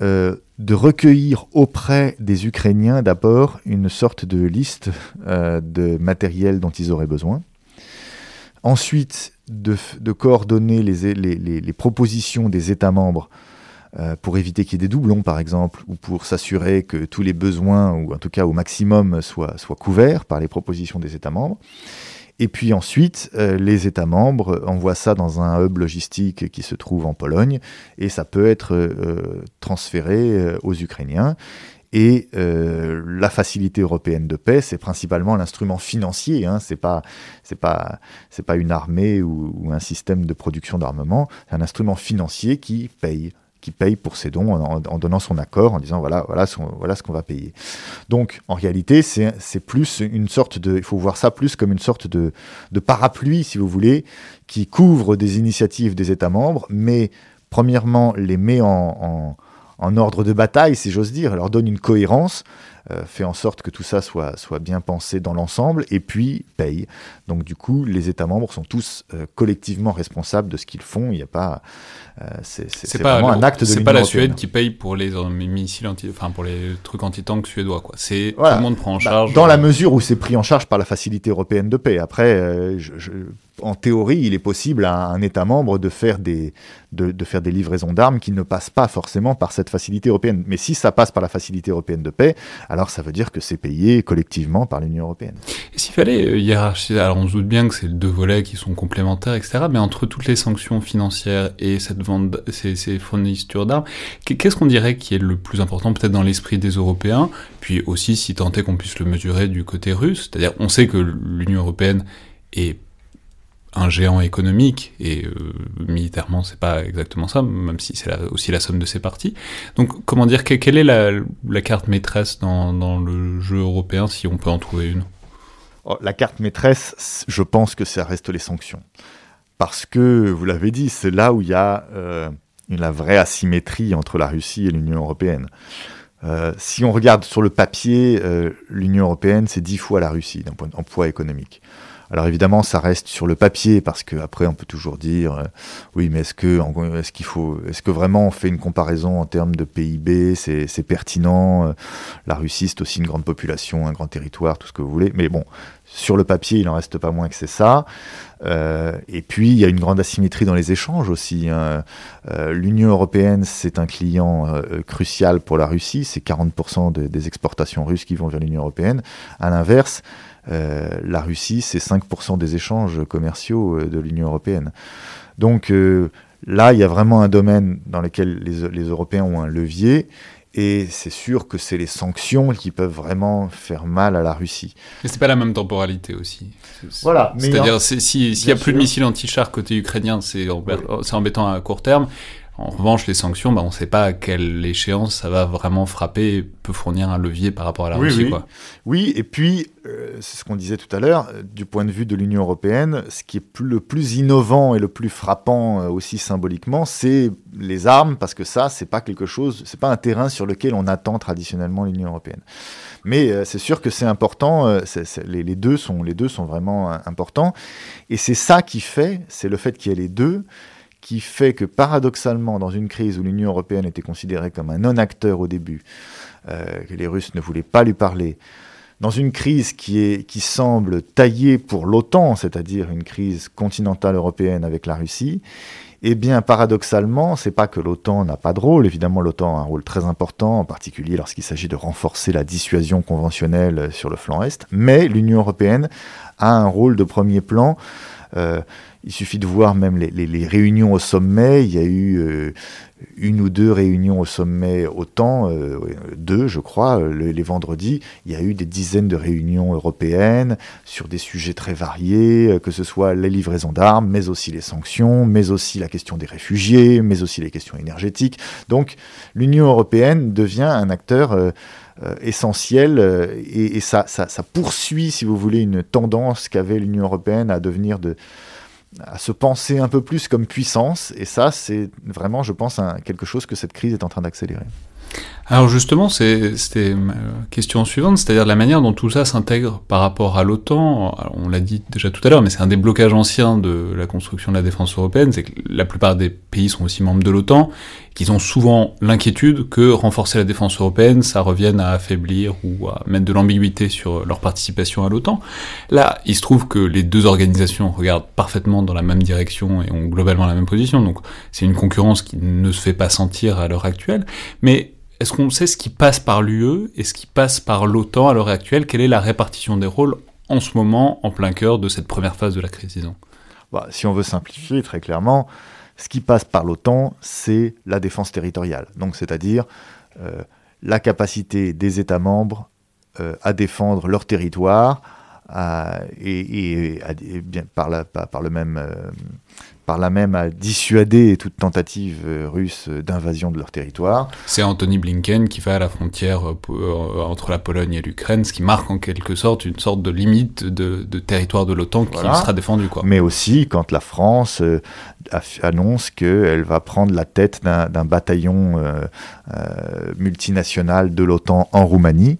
euh, de recueillir auprès des Ukrainiens d'abord une sorte de liste euh, de matériel dont ils auraient besoin. Ensuite, de, coordonner les, propositions des États membres euh, pour éviter qu'il y ait des doublons, par exemple, ou pour s'assurer que tous les besoins, ou en tout cas au maximum, soient, soient couverts par les propositions des États membres. Et puis ensuite, euh, les États membres envoient ça dans un hub logistique qui se trouve en Pologne, et ça peut être euh, transféré aux Ukrainiens. Et la facilité européenne de paix, c'est principalement l'instrument financier. Hein, c'est pas, c'est pas, c'est pas une armée ou un système de production d'armement. C'est un instrument financier qui paye qui paye pour ses dons en, donnant son accord, en disant voilà, voilà, voilà ce qu'on va payer. Donc en réalité, c'est plus une sorte de, il faut voir ça plus comme une sorte de, de parapluie, si vous voulez, qui couvre des initiatives des États membres, mais premièrement les met en, en ordre de bataille, si j'ose dire, leur donne une cohérence, euh, fait en sorte que tout ça soit, soit bien pensé dans l'ensemble, et puis paye. Donc du coup, les États membres sont tous euh, collectivement responsables de ce qu'ils font. Il n'y a pas, euh, c'est vraiment un acte de C'est pas la Suède qui paye pour les missiles anti, enfin pour les trucs anti-tank suédois, quoi. C'est tout le monde prend en bah, charge. dans la mesure où c'est pris en charge par la Facilité européenne de paix. Après, je en théorie, il est possible à un État membre de faire des, de, faire des livraisons d'armes qui ne passent pas forcément par cette facilité européenne. Mais si ça passe par la facilité européenne de paix, alors ça veut dire que c'est payé collectivement par l'Union européenne. S'il fallait euh, hiérarchiser, alors on se doute bien que c'est deux volets qui sont complémentaires, etc. Mais entre toutes les sanctions financières et cette vente, ces, ces fournitures d'armes, qu'est-ce qu'on dirait qui est le plus important peut-être dans l'esprit des Européens, puis aussi si tant est qu'on puisse le mesurer du côté russe, c'est-à-dire on sait que l'Union européenne est un géant économique, et euh, militairement c'est pas exactement ça, même si c'est aussi la somme de ses parties. Donc comment dire, quelle est la, carte maîtresse dans, le jeu européen, si on peut en trouver une? Oh, La carte maîtresse, je pense que ça reste les sanctions. Parce que, vous l'avez dit, c'est là où il y a euh, la vraie asymétrie entre la Russie et l'Union européenne. Euh, si on regarde sur le papier, l'Union européenne, c'est dix fois la Russie d'un point de poids économique. Alors évidemment, ça reste sur le papier parce qu'après, on peut toujours dire, euh, oui, mais est-ce que, est-ce qu'il faut, est-ce que vraiment on fait une comparaison en termes de PIB, c'est, pertinent euh, La Russie, c'est aussi une grande population, un grand territoire, tout ce que vous voulez. Mais bon, sur le papier, il n'en reste pas moins que c'est ça. Euh, et puis, il y a une grande asymétrie dans les échanges aussi. Hein. L'Union européenne, c'est un client crucial pour la Russie. C'est 40% des exportations russes qui vont vers l'Union européenne. À l'inverse, la Russie, c'est 5% des échanges commerciaux euh, de l'Union européenne. Donc euh, là, il y a vraiment un domaine dans lequel les, Européens ont un levier. Et c'est sûr que c'est les sanctions qui peuvent vraiment faire mal à la Russie. Mais c'est pas la même temporalité aussi. Voilà. C'est-à-dire, s'il n'y a plus de missiles anti-char côté ukrainien, c'est embêtant à court terme. En revanche, les sanctions, bah, on ne sait pas à quelle échéance ça va vraiment frapper, peut fournir un levier par rapport à la Russie. Oui, oui. et puis, euh, c'est ce qu'on disait tout à l'heure, euh, du point de vue de l'Union européenne, ce qui est le plus innovant et le plus frappant euh, aussi symboliquement, c'est les armes, parce que ça, c'est pas quelque chose, c'est pas un terrain sur lequel on attend traditionnellement l'Union européenne. Mais c'est sûr que c'est important, les, les, deux sont, les deux sont vraiment importants, et c'est ça qui fait, c'est le fait qu'il y ait les deux, qui fait que paradoxalement, dans une crise où l'Union européenne était considérée comme un non-acteur au début, euh, que les Russes ne voulaient pas lui parler, dans une crise qui, semble taillée pour l'OTAN, c'est-à-dire une crise continentale européenne avec la Russie, eh bien, paradoxalement, c'est pas que l'OTAN n'a pas de rôle. Évidemment, l'OTAN a un rôle très important, en particulier lorsqu'il s'agit de renforcer la dissuasion conventionnelle sur le flanc Est. Mais l'Union européenne a un rôle de premier plan euh, il suffit de voir même les, réunions au sommet. Il y a eu euh, une ou deux réunions au sommet autant, euh, deux je crois, les, vendredis. Il y a eu des dizaines de réunions européennes sur des sujets très variés, que ce soit les livraisons d'armes, mais aussi les sanctions, mais aussi la question des réfugiés, mais aussi les questions énergétiques. Donc l'Union européenne devient un acteur... essentiel et, ça, poursuit, si vous voulez, une tendance qu'avait l'Union européenne à devenir de, à se penser un peu plus comme puissance. Et ça, c'est vraiment, je pense, quelque chose que cette crise est en train d'accélérer. Alors justement, c'était ma question suivante, c'est-à-dire la manière dont tout ça s'intègre par rapport à l'OTAN. On l'a dit déjà tout à l'heure, mais c'est un des blocages anciens de la construction de la défense européenne, c'est que la plupart des pays sont aussi membres de l'OTAN, qu'ils ont souvent l'inquiétude que renforcer la défense européenne, ça revienne à affaiblir ou à mettre de l'ambiguïté sur leur participation à l'OTAN. Là, il se trouve que les deux organisations regardent parfaitement dans la même direction et ont globalement la même position, donc c'est une concurrence qui ne se fait pas sentir à l'heure actuelle, est-ce qu'on sait ce qui passe par l'UE et ce qui passe par l'OTAN à l'heure actuelle? Quelle est la répartition des rôles en ce moment, en plein cœur de cette première phase de la crise, bah, Si on veut simplifier très clairement, ce qui passe par l'OTAN, c'est la défense territoriale. Donc, c'est-à-dire euh, la capacité des États membres euh, à défendre leur territoire et, par, le même, euh, par là même à dissuader toute tentative euh, russe d'invasion de leur territoire. C'est Anthony Blinken qui va à la frontière euh, euh, entre la Pologne et l'Ukraine, ce qui marque en quelque sorte une sorte de limite de, territoire de l'OTAN qui sera défendu. Quoi. Mais aussi quand la France annonce qu'elle va prendre la tête d'un bataillon multinational de l'OTAN en Roumanie.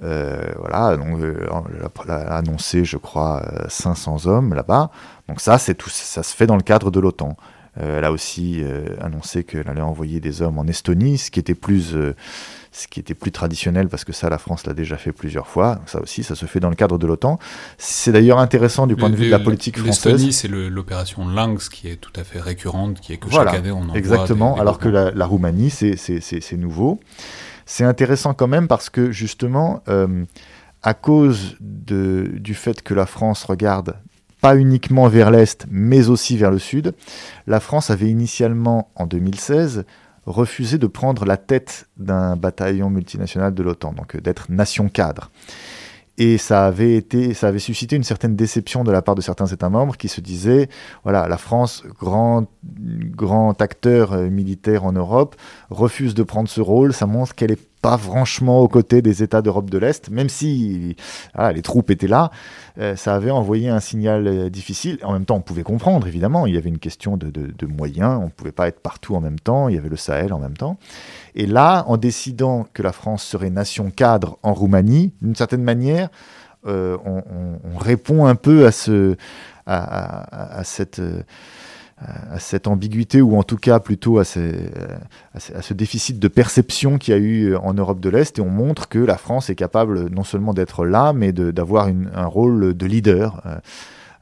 Voilà, donc elle a annoncé, je crois, 500 hommes là-bas. Donc ça, c'est tout, ça se fait dans le cadre de l'OTAN. Euh, elle a aussi euh, annoncé qu'elle allait envoyer des hommes en Estonie, ce qui était plus, euh, ce qui était plus traditionnel parce que ça, la France l'a déjà fait plusieurs fois. Ça aussi, ça se fait dans le cadre de l'OTAN. C'est d'ailleurs intéressant du point de vue de la politique française. L'Estonie, c'est l'opération Lynx qui est tout à fait récurrente, qui est que voilà, chaque année on en Exactement, alors que la, la Roumanie, c'est nouveau. C'est intéressant quand même parce que justement, euh, à cause du fait que la France regarde pas uniquement vers l'Est, mais aussi vers le Sud, la France avait initialement, en 2016, refusé de prendre la tête d'un bataillon multinational de l'OTAN, donc d'être nation cadre. Et ça avait été, ça avait suscité une certaine déception de la part de certains États membres qui se disaient, voilà, la France, grand, grand acteur euh, militaire en Europe, refuse de prendre ce rôle. Ça montre qu'elle est pas franchement aux côtés des États d'Europe de l'Est, même si les troupes étaient là, euh, ça avait envoyé un signal euh, difficile. En même temps, on pouvait comprendre, évidemment, il y avait une question de, moyens, on ne pouvait pas être partout en même temps, il y avait le Sahel en même temps. Et là, en décidant que la France serait nation cadre en Roumanie, d'une certaine manière, euh, on, on, répond un peu à, ce, à cette à cette ambiguïté, ou en tout cas plutôt à, ce déficit de perception qu'il y a eu en Europe de l'Est, et on montre que la France est capable non seulement d'être là, mais d'avoir un rôle de leader. Euh,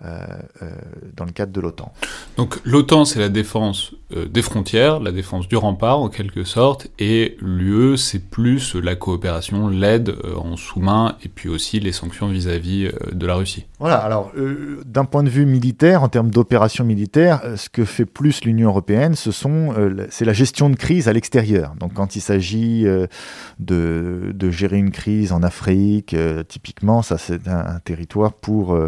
euh, euh, dans le cadre de l'OTAN. Donc l'OTAN, c'est la défense euh, des frontières, la défense du rempart en quelque sorte, et l'UE, c'est plus la coopération, l'aide en sous-main, et puis aussi les sanctions vis-à-vis de la Russie. Voilà, alors d'un point de vue militaire, en termes d'opération militaire, ce que fait plus l'Union européenne, ce sont, c'est la gestion de crise à l'extérieur. Donc quand il s'agit de, gérer une crise en Afrique, typiquement, ça c'est un, territoire pour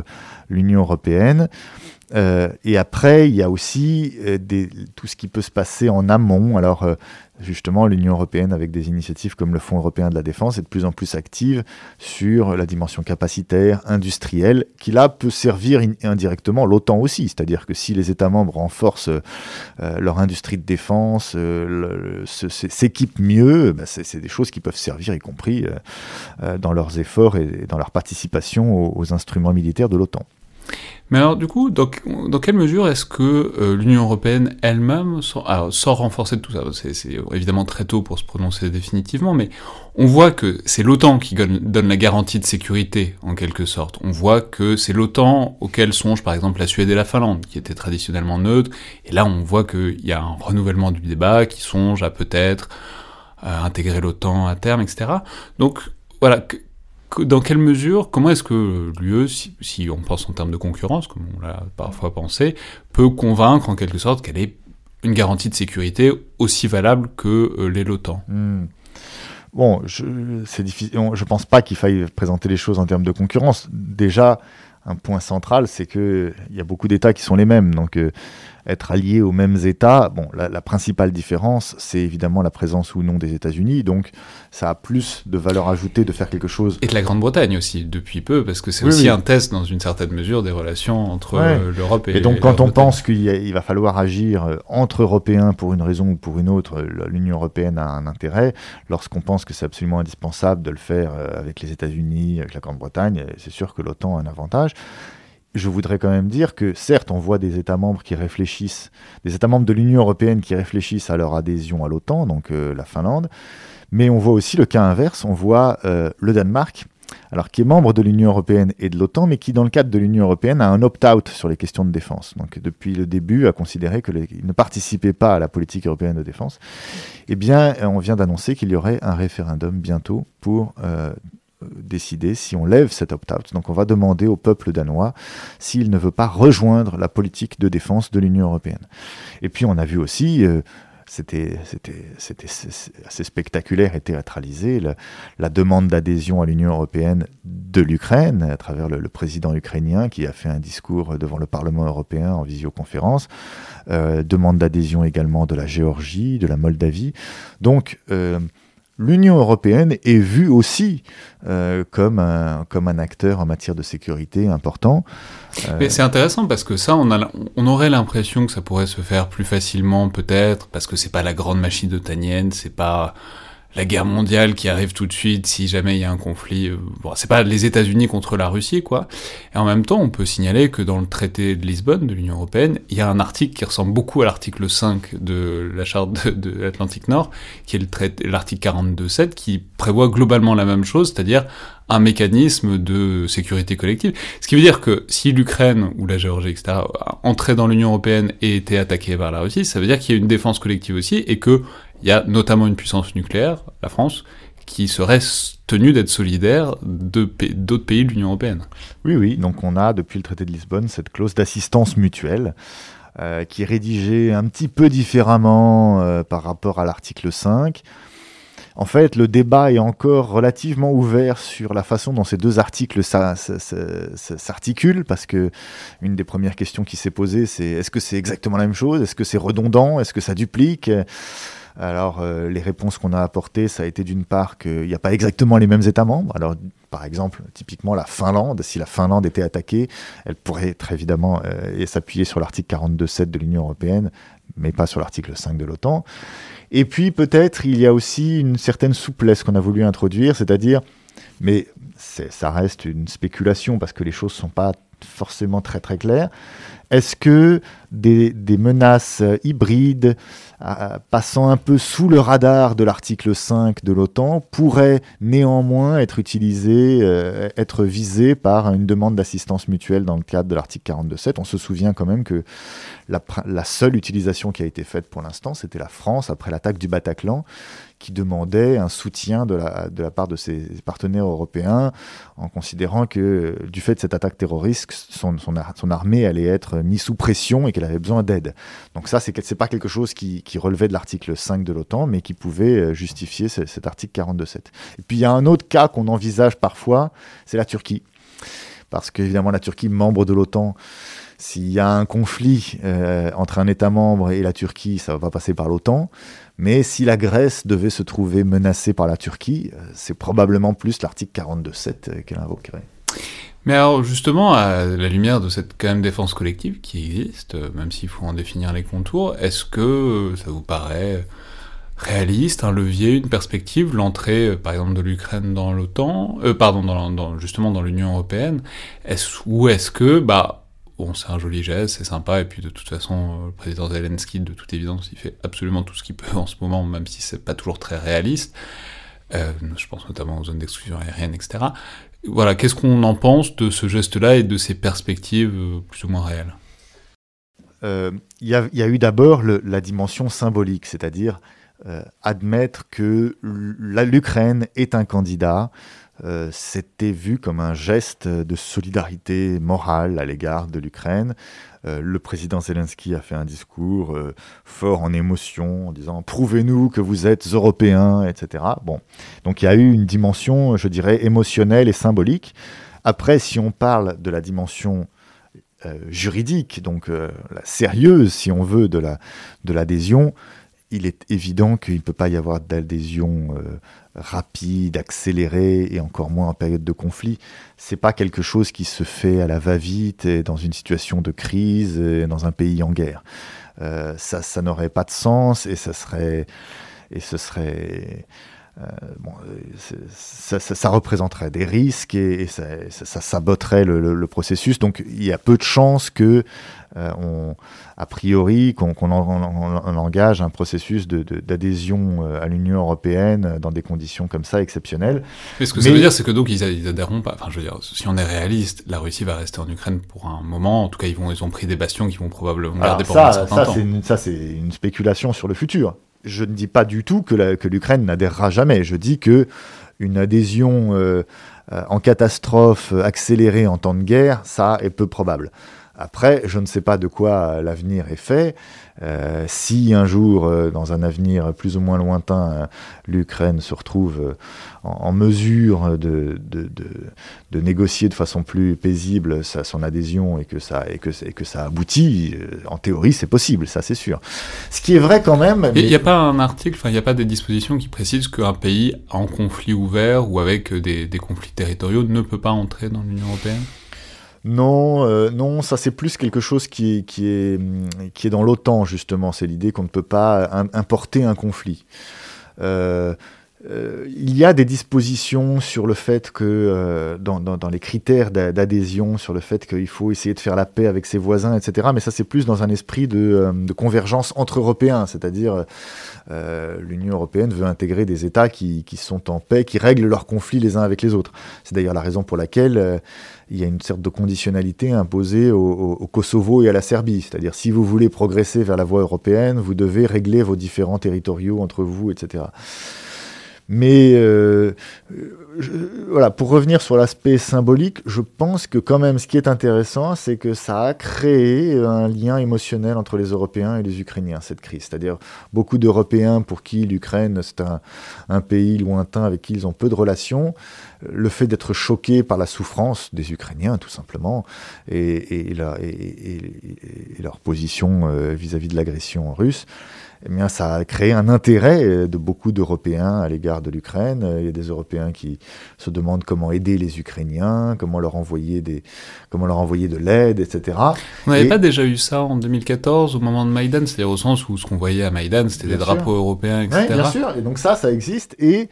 l'Union européenne. Euh, et après, il y a aussi euh, tout ce qui peut se passer en amont. Alors, euh, justement, l'Union européenne, avec des initiatives comme le Fonds européen de la défense, est de plus en plus active sur la dimension capacitaire, industrielle, qui là peut servir indirectement l'OTAN aussi. C'est-à-dire que si les États membres renforcent leur industrie de défense, s'équipent mieux, bah, c'est des choses qui peuvent servir, y compris dans leurs efforts et dans leur participation aux instruments militaires de l'OTAN. Mais alors, du coup, dans, quelle mesure est-ce que euh, l'Union européenne elle-même sort, renforcée de tout ça? C'est évidemment très tôt pour se prononcer définitivement, mais on voit que c'est l'OTAN qui donne la garantie de sécurité, en quelque sorte. On voit que c'est l'OTAN auquel songent, par exemple, la Suède et la Finlande, qui étaient traditionnellement neutres, et là, on voit qu'il y a un renouvellement du débat qui songe à peut-être intégrer l'OTAN à terme, etc. Donc, voilà, dans quelle mesure, comment est-ce que l'UE, si, on pense en termes de concurrence, comme on l'a parfois pensé, peut convaincre en quelque sorte qu'elle est une garantie de sécurité aussi valable que euh, l'est l'OTAN? Hmm. Bon, je, je pense pas qu'il faille présenter les choses en termes de concurrence. Déjà, un point central, c'est qu'il y a beaucoup d'États qui sont les mêmes. Donc, euh, être alliés aux mêmes États, bon, la, principale différence, c'est évidemment la présence ou non des États-Unis. Donc, ça a plus de valeur ajoutée de faire quelque chose. Et de la Grande-Bretagne aussi, depuis peu, parce que c'est aussi un test, dans une certaine mesure, des relations entre euh, l'Europe et Et donc, quand on pense qu'il va falloir agir euh, entre Européens pour une raison ou pour une autre, l'Union européenne a un intérêt. Lorsqu'on pense que c'est absolument indispensable de le faire avec les États-Unis, avec la Grande-Bretagne, c'est sûr que l'OTAN a un avantage je voudrais quand même dire que certes, on voit des États membres qui réfléchissent, des États membres de l'Union européenne qui réfléchissent à leur adhésion à l'OTAN, donc euh, la Finlande, mais on voit aussi le cas inverse, on voit euh, le Danemark, alors qui est membre de l'Union européenne et de l'OTAN, mais qui dans le cadre de l'Union européenne a un opt-out sur les questions de défense. Donc depuis le début a considéré qu'il ne participait pas à la politique européenne de défense. Eh bien, on vient d'annoncer qu'il y aurait un référendum bientôt pour euh, décider si on lève cet opt-out. Donc on va demander au peuple danois s'il ne veut pas rejoindre la politique de défense de l'Union européenne. Et puis on a vu aussi, euh, c'était assez spectaculaire et théâtralisé, la, demande d'adhésion à l'Union européenne de l'Ukraine, à travers le, président ukrainien qui a fait un discours devant le Parlement européen en visioconférence, euh, demande d'adhésion également de la Géorgie, de la Moldavie. Donc, euh, l'Union européenne est vue aussi euh, comme, un, comme un acteur en matière de sécurité important. Euh, c'est intéressant parce que ça, on, a, on aurait l'impression que ça pourrait se faire plus facilement, peut-être, parce que c'est pas la grande machine otanienne, c'est pas la guerre mondiale qui arrive tout de suite si jamais il y a un conflit. Euh, bon, c'est pas les États-Unis contre la Russie, quoi. Et en même temps, on peut signaler que dans le traité de Lisbonne de l'Union européenne, il y a un article qui ressemble beaucoup à l'article 5 de la charte de, l'Atlantique Nord, qui est l'article 42.7, qui prévoit globalement la même chose, c'est-à-dire un mécanisme de sécurité collective. Ce qui veut dire que si l'Ukraine ou la Géorgie, etc., entraient dans l'Union européenne et étaient attaquées par la Russie, ça veut dire qu'il y a une défense collective aussi et que il y a notamment une puissance nucléaire, la France, qui serait tenue d'être solidaire d'autres pays de l'Union européenne. Oui, oui, donc on a depuis le traité de Lisbonne cette clause d'assistance mutuelle. Euh, qui est rédigée un petit peu différemment euh, par rapport à l'article 5. En fait, le débat est encore relativement ouvert sur la façon dont ces deux articles s'articulent, parce que une des premières questions qui s'est posée, c'est est-ce que c'est exactement la même chose? Est-ce que c'est redondant? Est-ce que ça duplique? Alors, euh, les réponses qu'on a apportées, ça a été d'une part qu'il n'y a pas exactement les mêmes États membres. Alors, par exemple, typiquement la Finlande, si la Finlande était attaquée, elle pourrait très évidemment euh, s'appuyer sur l'article 42.7 de l'Union européenne, mais pas sur l'article 5 de l'OTAN. Et puis, peut-être, il y a aussi une certaine souplesse qu'on a voulu introduire, c'est-à-dire, mais ça reste une spéculation parce que les choses ne sont pas forcément très très claires. Est-ce que des, menaces hybrides, passant un peu sous le radar de l'article 5 de l'OTAN, pourraient néanmoins être utilisées, euh, être visées par une demande d'assistance mutuelle dans le cadre de l'article 42.7 On se souvient quand même que la seule utilisation qui a été faite pour l'instant, c'était la France après l'attaque du Bataclan, qui demandait un soutien de la, part de ses partenaires européens en considérant que du fait de cette attaque terroriste, son, armée allait être mise sous pression et qu'elle avait besoin d'aide. Donc ça, c'est n'est pas quelque chose qui, qui relevait de l'article 5 de l'OTAN, mais qui pouvait euh, justifier cet article 42.7. Et puis il y a un autre cas qu'on envisage parfois, c'est la Turquie. Parce qu'évidemment, la Turquie, membre de l'OTAN, s'il y a un conflit euh, entre un État membre et la Turquie, ça va pas passer par l'OTAN. Mais si la Grèce devait se trouver menacée par la Turquie, euh, c'est probablement plus l'article 42.7 euh, qu'elle invoquerait. Mais alors justement, à la lumière de cette quand même défense collective qui existe, même s'il faut en définir les contours, est-ce que ça vous paraît réaliste, un levier, une perspective, l'entrée par exemple de l'Ukraine dans l'OTAN, pardon, justement dans l'Union européenne, ou est-ce que bah bon, c'est un joli geste, c'est sympa, et puis de toute façon, euh, le président Zelensky, de toute évidence, il fait absolument tout ce qu'il peut en ce moment, même si c'est pas toujours très réaliste. Euh, je pense notamment aux zones d'exclusion aérienne, etc. Voilà, qu'est-ce qu'on en pense de ce geste-là et de ces perspectives euh, plus ou moins réelles? Il y, a eu d'abord la dimension symbolique, c'est-à-dire admettre que l'Ukraine est un candidat, euh, c'était vu comme un geste de solidarité morale à l'égard de l'Ukraine. Euh, le président Zelensky a fait un discours euh, fort en émotion, en disant prouvez-nous que vous êtes européens, etc. Bon, donc il y a eu une dimension, je dirais, émotionnelle et symbolique. Après, si on parle de la dimension juridique, donc la sérieuse, si on veut, de l'adhésion, de il est évident qu'il ne peut pas y avoir d'adhésion rapide, accéléré et encore moins en période de conflit. C'est pas quelque chose qui se fait à la va-vite et dans une situation de crise et dans un pays en guerre. Euh, ça, ça n'aurait pas de sens et ça serait et ce serait bon, ça, ça, représenterait des risques et, ça, ça, saboterait le, le, processus. Donc il y a peu de chances que euh, on, a priori, qu'on engage un processus d'adhésion euh, à l'Union européenne dans des conditions comme ça exceptionnelles. Mais ce que ça veut dire, c'est que donc ils, ils, adhéreront pas. Enfin, je veux dire, si on est réaliste, la Russie va rester en Ukraine pour un moment. En tout cas, ils vont, ils ont pris des bastions qui vont probablement garder pendant un certain temps. ça, c'est une spéculation sur le futur. Je ne dis pas du tout que l'Ukraine n'adhérera jamais. Je dis que une adhésion euh, en catastrophe accélérée en temps de guerre, ça est peu probable. Après, je ne sais pas de quoi l'avenir est fait. Euh, si un jour, euh, dans un avenir plus ou moins lointain, euh, l'Ukraine se retrouve en, mesure de, de, négocier de façon plus paisible sa, son adhésion et que ça, et que, et que ça aboutit, en théorie, c'est possible, ça c'est sûr. Ce qui est vrai quand même. Il n'y a pas un article, il n'y a pas des dispositions qui précisent qu'un pays en conflit ouvert ou avec des, des conflits territoriaux ne peut pas entrer dans l'Union européenne? Non, euh, non, ça c'est plus quelque chose qui est, qui est, qui est dans l'OTAN justement. C'est l'idée qu'on ne peut pas importer un conflit. Euh, euh, il y a des dispositions sur le fait que, euh, dans, les critères d'adhésion, sur le fait qu'il faut essayer de faire la paix avec ses voisins, etc. Mais ça, c'est plus dans un esprit de, euh, convergence entre Européens, c'est-à-dire l'Union européenne veut intégrer des États qui, sont en paix, qui règlent leurs conflits les uns avec les autres. C'est d'ailleurs la raison pour laquelle il y a une sorte de conditionnalité imposée au Kosovo et à la Serbie. C'est-à-dire, si vous voulez progresser vers la voie européenne, vous devez régler vos différents territoriaux entre vous, etc. Mais euh, voilà, pour revenir sur l'aspect symbolique, je pense que quand même ce qui est intéressant, c'est que ça a créé un lien émotionnel entre les Européens et les Ukrainiens, cette crise. C'est-à-dire beaucoup d'Européens pour qui l'Ukraine, c'est un, pays lointain avec qui ils ont peu de relations. Le fait d'être choqués par la souffrance des Ukrainiens, tout simplement, et, leur position euh, vis-à-vis -vis de l'agression russe, eh bien, ça a créé un intérêt euh, de beaucoup d'Européens à l'égard de l'Ukraine. Euh, il y a des Européens qui se demandent comment aider les Ukrainiens, comment leur envoyer, des, comment leur envoyer de l'aide, etc. On n'avait pas déjà eu ça en 2014 au moment de Maïdan, c'est-à-dire au sens où ce qu'on voyait à Maïdan, c'était des drapeaux européens, etc. Oui, bien sûr. Et donc ça, ça existe. Et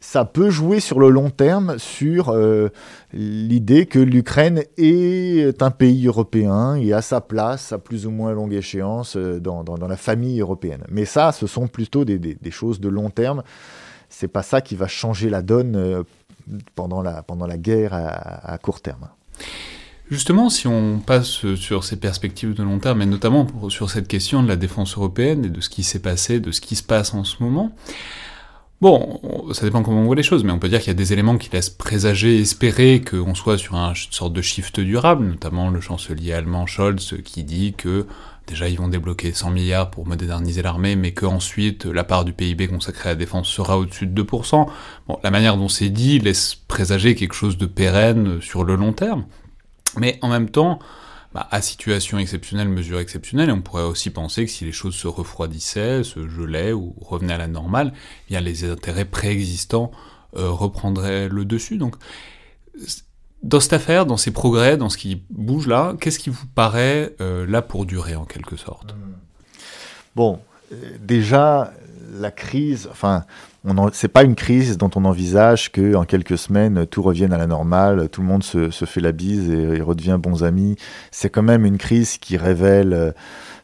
ça peut jouer sur le long terme sur euh, l'idée que l'Ukraine est un pays européen et a sa place à plus ou moins longue échéance euh, dans, dans, la famille européenne. Mais ça, ce sont plutôt des, des, choses de long terme. C'est pas ça qui va changer la donne euh, pendant, la, pendant la guerre à, à, court terme. Justement, si on passe sur ces perspectives de long terme, et notamment sur cette question de la défense européenne et de ce qui s'est passé, de ce qui se passe en ce moment, Bon, ça dépend comment on voit les choses, mais on peut dire qu'il y a des éléments qui laissent présager, espérer qu'on soit sur une sorte de shift durable, notamment le chancelier allemand Scholz qui dit que déjà ils vont débloquer 100 milliards pour moderniser l'armée, mais qu'ensuite la part du PIB consacrée à la défense sera au-dessus de 2%. Bon, la manière dont c'est dit laisse présager quelque chose de pérenne sur le long terme, mais en même temps, bah, à situation exceptionnelle, mesure exceptionnelle, et on pourrait aussi penser que si les choses se refroidissaient, se gelaient ou revenaient à la normale, eh bien les intérêts préexistants euh, reprendraient le dessus. Donc, dans cette affaire, dans ces progrès, dans ce qui bouge là, qu'est-ce qui vous paraît euh, là pour durer en quelque sorte? Bon, euh, déjà, la crise, enfin, c'est pas une crise dont on envisage que en quelques semaines tout revienne à la normale, tout le monde se, fait la bise et, redevient bons amis. C'est quand même une crise qui révèle, euh,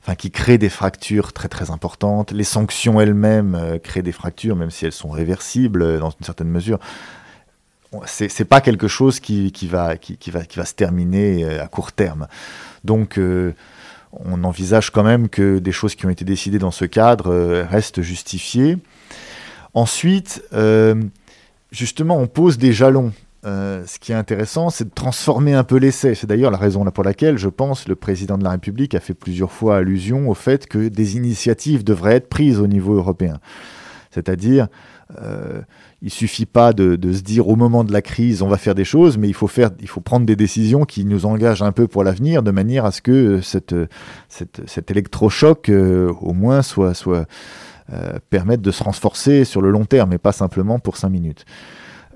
enfin qui crée des fractures très très importantes. Les sanctions elles-mêmes euh, créent des fractures, même si elles sont réversibles euh, dans une certaine mesure. C'est pas quelque chose qui, va, qui, va, qui va se terminer à court terme. Donc on envisage quand même que des choses qui ont été décidées dans ce cadre restent justifiées. Ensuite, euh, justement, on pose des jalons. Euh, ce qui est intéressant, c'est de transformer un peu l'essai. C'est d'ailleurs la raison pour laquelle, je pense, le président de la République a fait plusieurs fois allusion au fait que des initiatives devraient être prises au niveau européen. C'est-à-dire, euh, il suffit pas de, se dire au moment de la crise, on va faire des choses, mais il faut, faire, il faut prendre des décisions qui nous engagent un peu pour l'avenir, de manière à ce que cette, cet électrochoc, au moins, soit, euh, permettre de se renforcer sur le long terme et pas simplement pour 5 minutes.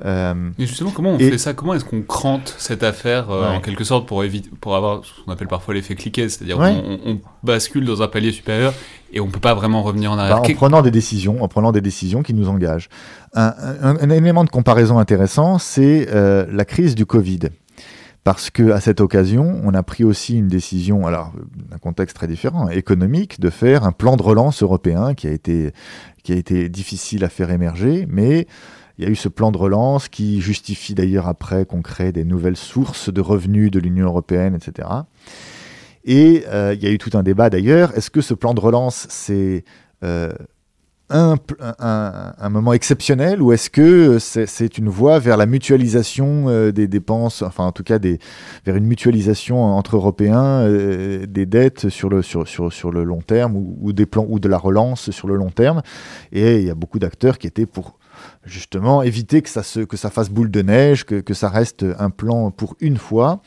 Euh, et justement, comment on fait ça? Comment est-ce qu'on crante cette affaire euh, en quelque sorte pour éviter, pour avoir ce qu'on appelle parfois l'effet cliquet, c'est-à-dire qu'on on, bascule dans un palier supérieur et on peut pas vraiment revenir en arrière. Bah, en prenant des décisions, en prenant des décisions qui nous engagent. Un, un élément de comparaison intéressant, c'est la crise du Covid parce que à cette occasion, on a pris aussi une décision, alors d'un contexte très différent, économique, de faire un plan de relance européen qui a été qui a été difficile à faire émerger, mais il y a eu ce plan de relance qui justifie d'ailleurs après qu'on crée des nouvelles sources de revenus de l'Union européenne, etc. Et euh, il y a eu tout un débat d'ailleurs. Est-ce que ce plan de relance, c'est euh, un, un, moment exceptionnel ou est-ce que c'est une voie vers la mutualisation euh, des dépenses, enfin en tout cas vers une mutualisation entre Européens euh, des dettes sur le, long terme ou, des plans ou de la relance sur le long terme? Et il y a beaucoup d'acteurs qui étaient pour justement éviter que ça, se, que ça fasse boule de neige, que ça reste un plan pour une fois.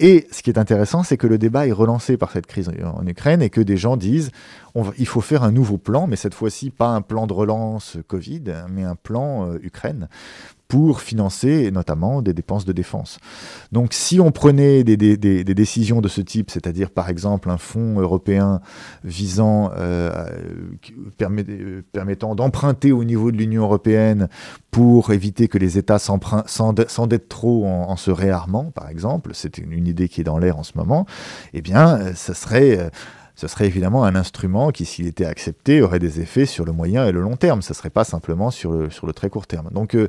Et ce qui est intéressant, c'est que le débat est relancé par cette crise en Ukraine et que des gens disent il faut faire un nouveau plan, mais cette fois-ci pas un plan de relance Covid, mais un plan euh, Ukraine pour financer notamment des dépenses de défense. Donc si on prenait des, décisions de ce type, c'est-à-dire par exemple un fonds européen visant, euh, permettant d'emprunter au niveau de l'Union européenne pour éviter que les États s'endettent trop en, se réarmant, par exemple, c'est une, idée qui est dans l'air en ce moment, eh bien, ça serait ce serait évidemment un instrument qui, s'il était accepté, aurait des effets sur le moyen et le long terme. Ce ne serait pas simplement sur le, sur le très court terme. Donc euh,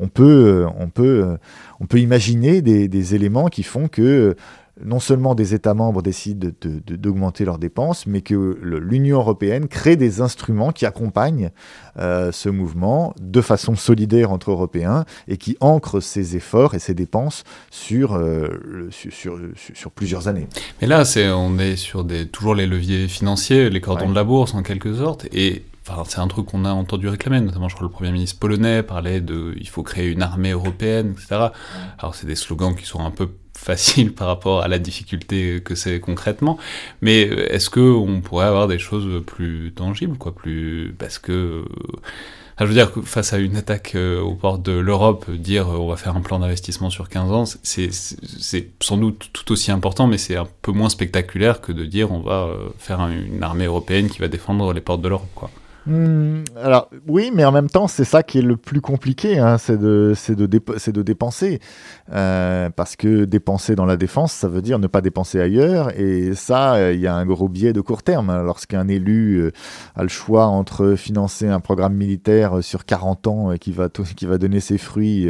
on, peut, on, peut, on peut imaginer des éléments qui font que non seulement des États membres décident d'augmenter leurs dépenses, mais que l'Union européenne crée des instruments qui accompagnent euh, ce mouvement de façon solidaire entre Européens et qui ancrent ces efforts et ces dépenses sur, euh, sur, plusieurs années. Mais là, c'est on est sur des, toujours les leviers financiers, les cordons de la bourse en quelque sorte, et Enfin, c'est un truc qu'on a entendu réclamer, notamment je crois le Premier ministre polonais parlait de il faut créer une armée européenne, etc. Alors c'est des slogans qui sont un peu facile par rapport à la difficulté que c'est concrètement. Mais euh, est-ce que on pourrait avoir des choses plus tangibles, quoi, plus parce que je veux dire face à une attaque euh, aux portes de l'Europe, dire euh, on va faire un plan d'investissement sur 15 ans, c'est sans doute tout aussi important, mais c'est un peu moins spectaculaire que de dire on va faire une armée européenne qui va défendre les portes de l'Europe, quoi. Hmm, alors oui, mais en même temps, c'est ça qui est le plus compliqué, hein, c'est de, de, de, dépenser. Euh, parce que dépenser dans la défense, ça veut dire ne pas dépenser ailleurs. Et ça, il y a un gros biais de court terme. Lorsqu'un élu euh, a le choix entre financer un programme militaire sur 40 ans qui va, qui va donner ses fruits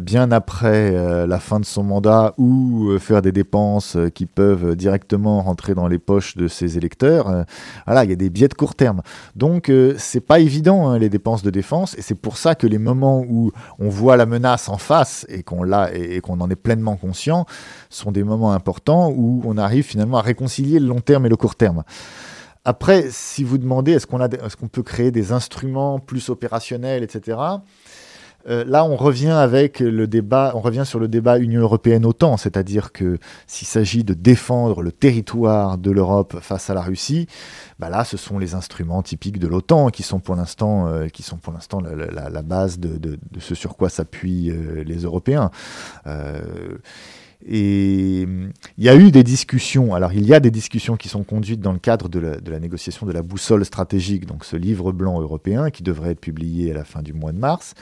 bien après la fin de son mandat ou faire des dépenses qui peuvent directement rentrer dans les poches de ses électeurs, voilà, il y a des biais de court terme. Donc, c'est pas évident hein, les dépenses de défense et c'est pour ça que les moments où on voit la menace en face et qu'on l'a et, qu'on en est pleinement conscient sont des moments importants où on arrive finalement à réconcilier le long terme et le court terme. Après, si vous demandez est-ce qu'on est-ce qu'on peut créer des instruments plus opérationnels, etc. Euh, là, on revient avec le débat, on revient sur le débat Union européenne-OTAN, c'est-à-dire que s'il s'agit de défendre le territoire de l'Europe face à la Russie, bah là, ce sont les instruments typiques de l'OTAN qui sont pour l'instant, euh, la, base de, ce sur quoi s'appuient euh, les Européens. Et il y a eu des discussions, alors il y a des discussions qui sont conduites dans le cadre de la, négociation de la boussole stratégique, donc ce livre blanc européen qui devrait être publié à la fin du mois de mars.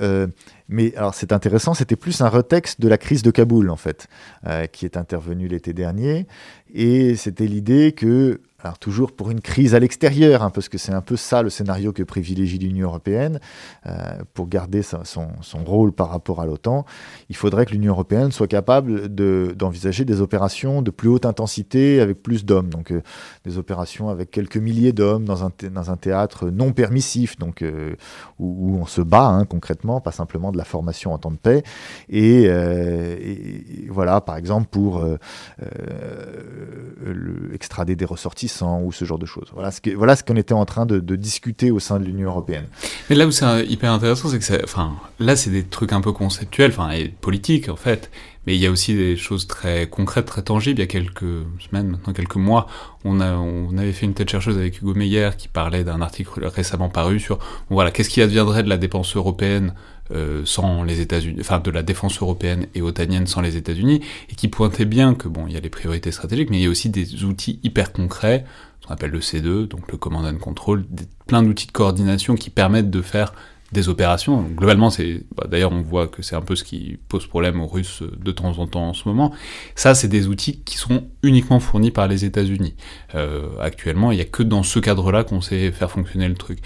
Euh, mais alors c'est intéressant, c'était plus un retexte de la crise de Kaboul en fait, euh, qui est intervenue l'été dernier, et c'était l'idée que alors toujours pour une crise à l'extérieur, hein, parce que c'est un peu ça le scénario que privilégie l'Union européenne, euh, pour garder son, rôle par rapport à l'OTAN, il faudrait que l'Union européenne soit capable d'envisager des opérations de plus haute intensité avec plus d'hommes, donc euh, des opérations avec quelques milliers d'hommes dans un, théâtre non permissif, donc euh, où, on se bat hein, concrètement, pas simplement de la formation en temps de paix, et, voilà, par exemple pour extrader des ressortissants ou ce genre de choses. Voilà ce qu'on voilà était en train de, discuter au sein de l'Union européenne. Mais là où c'est hyper intéressant, c'est que enfin, là, c'est des trucs un peu conceptuels, enfin, et politiques en fait. Mais il y a aussi des choses très concrètes, très tangibles. Il y a quelques semaines, maintenant quelques mois, on, a, on avait fait une tête chercheuse avec Hugo Meyer qui parlait d'un article récemment paru sur voilà qu'est-ce qui adviendrait de la dépense européenne euh, sans les États-Unis, enfin de la défense européenne et otanienne sans les États-Unis, et qui pointait bien que bon, il y a les priorités stratégiques, mais il y a aussi des outils hyper concrets, ce qu'on appelle le C2, donc le Command and Control, plein d'outils de coordination qui permettent de faire des opérations. Globalement, c'est bah, d'ailleurs on voit que c'est un peu ce qui pose problème aux Russes de temps en temps en ce moment. Ça, c'est des outils qui sont uniquement fournis par les États-Unis. Euh, actuellement, il n'y a que dans ce cadre-là qu'on sait faire fonctionner le truc.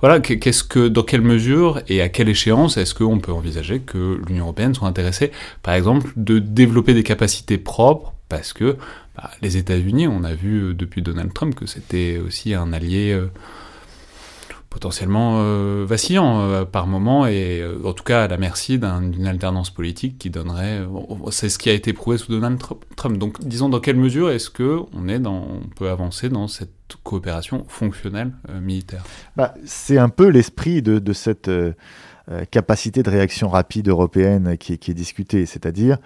Voilà, qu'est-ce que, dans quelle mesure et à quelle échéance est-ce qu'on peut envisager que l'Union européenne soit intéressée, par exemple, de développer des capacités propres parce que bah, les États-Unis, on a vu euh, depuis Donald Trump que c'était aussi un allié. Euh, potentiellement euh, vacillant euh, par moment et euh, en tout cas à la merci d'une alternance politique qui donnerait c'est ce qui a été prouvé sous Donald Trump donc disons dans quelle mesure est-ce que on est dans on peut avancer dans cette coopération fonctionnelle militaire? Bah, c'est un peu l'esprit de, cette capacité de réaction rapide européenne qui est discutée c'est-à-dire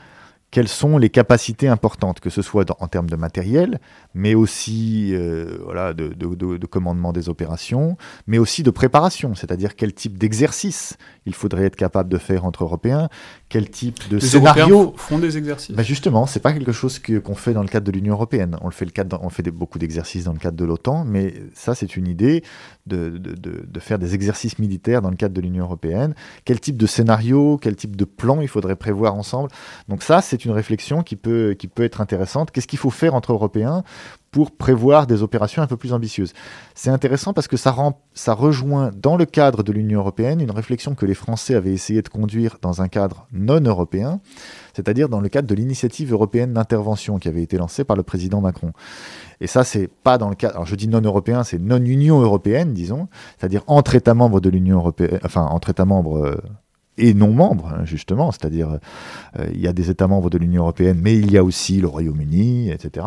quelles sont les capacités importantes, que ce soit en termes de matériel, mais aussi euh, voilà, de, de, commandement des opérations, mais aussi de préparation, c'est-à-dire quel type d'exercice il faudrait être capable de faire entre Européens, quel type de scénario font des exercices. Ben justement, c'est pas quelque chose qu'on fait dans le cadre de l'Union européenne. On le fait le cadre, on fait beaucoup d'exercices dans le cadre de l'OTAN, mais ça c'est une idée de, de, faire des exercices militaires dans le cadre de l'Union européenne. Quel type de scénario, quel type de plan il faudrait prévoir ensemble? Donc ça, c'est une réflexion qui peut, qui peut être intéressante. Qu'est-ce qu'il faut faire entre Européens pour prévoir des opérations un peu plus ambitieuses. C'est intéressant parce que ça, rend, ça rejoint dans le cadre de l'Union européenne une réflexion que les Français avaient essayé de conduire dans un cadre non européen, c'est-à-dire dans le cadre de l'initiative européenne d'intervention qui avait été lancée par le président Macron. Et ça, c'est pas dans le cadre. Alors, je dis non européen, c'est non Union européenne, disons, c'est-à-dire entre États membres de l'Union européenne, enfin entre États membres. Euh, et non membres, hein, justement, c'est-à-dire euh, il y a des États membres de l'Union européenne, mais il y a aussi le Royaume-Uni, etc.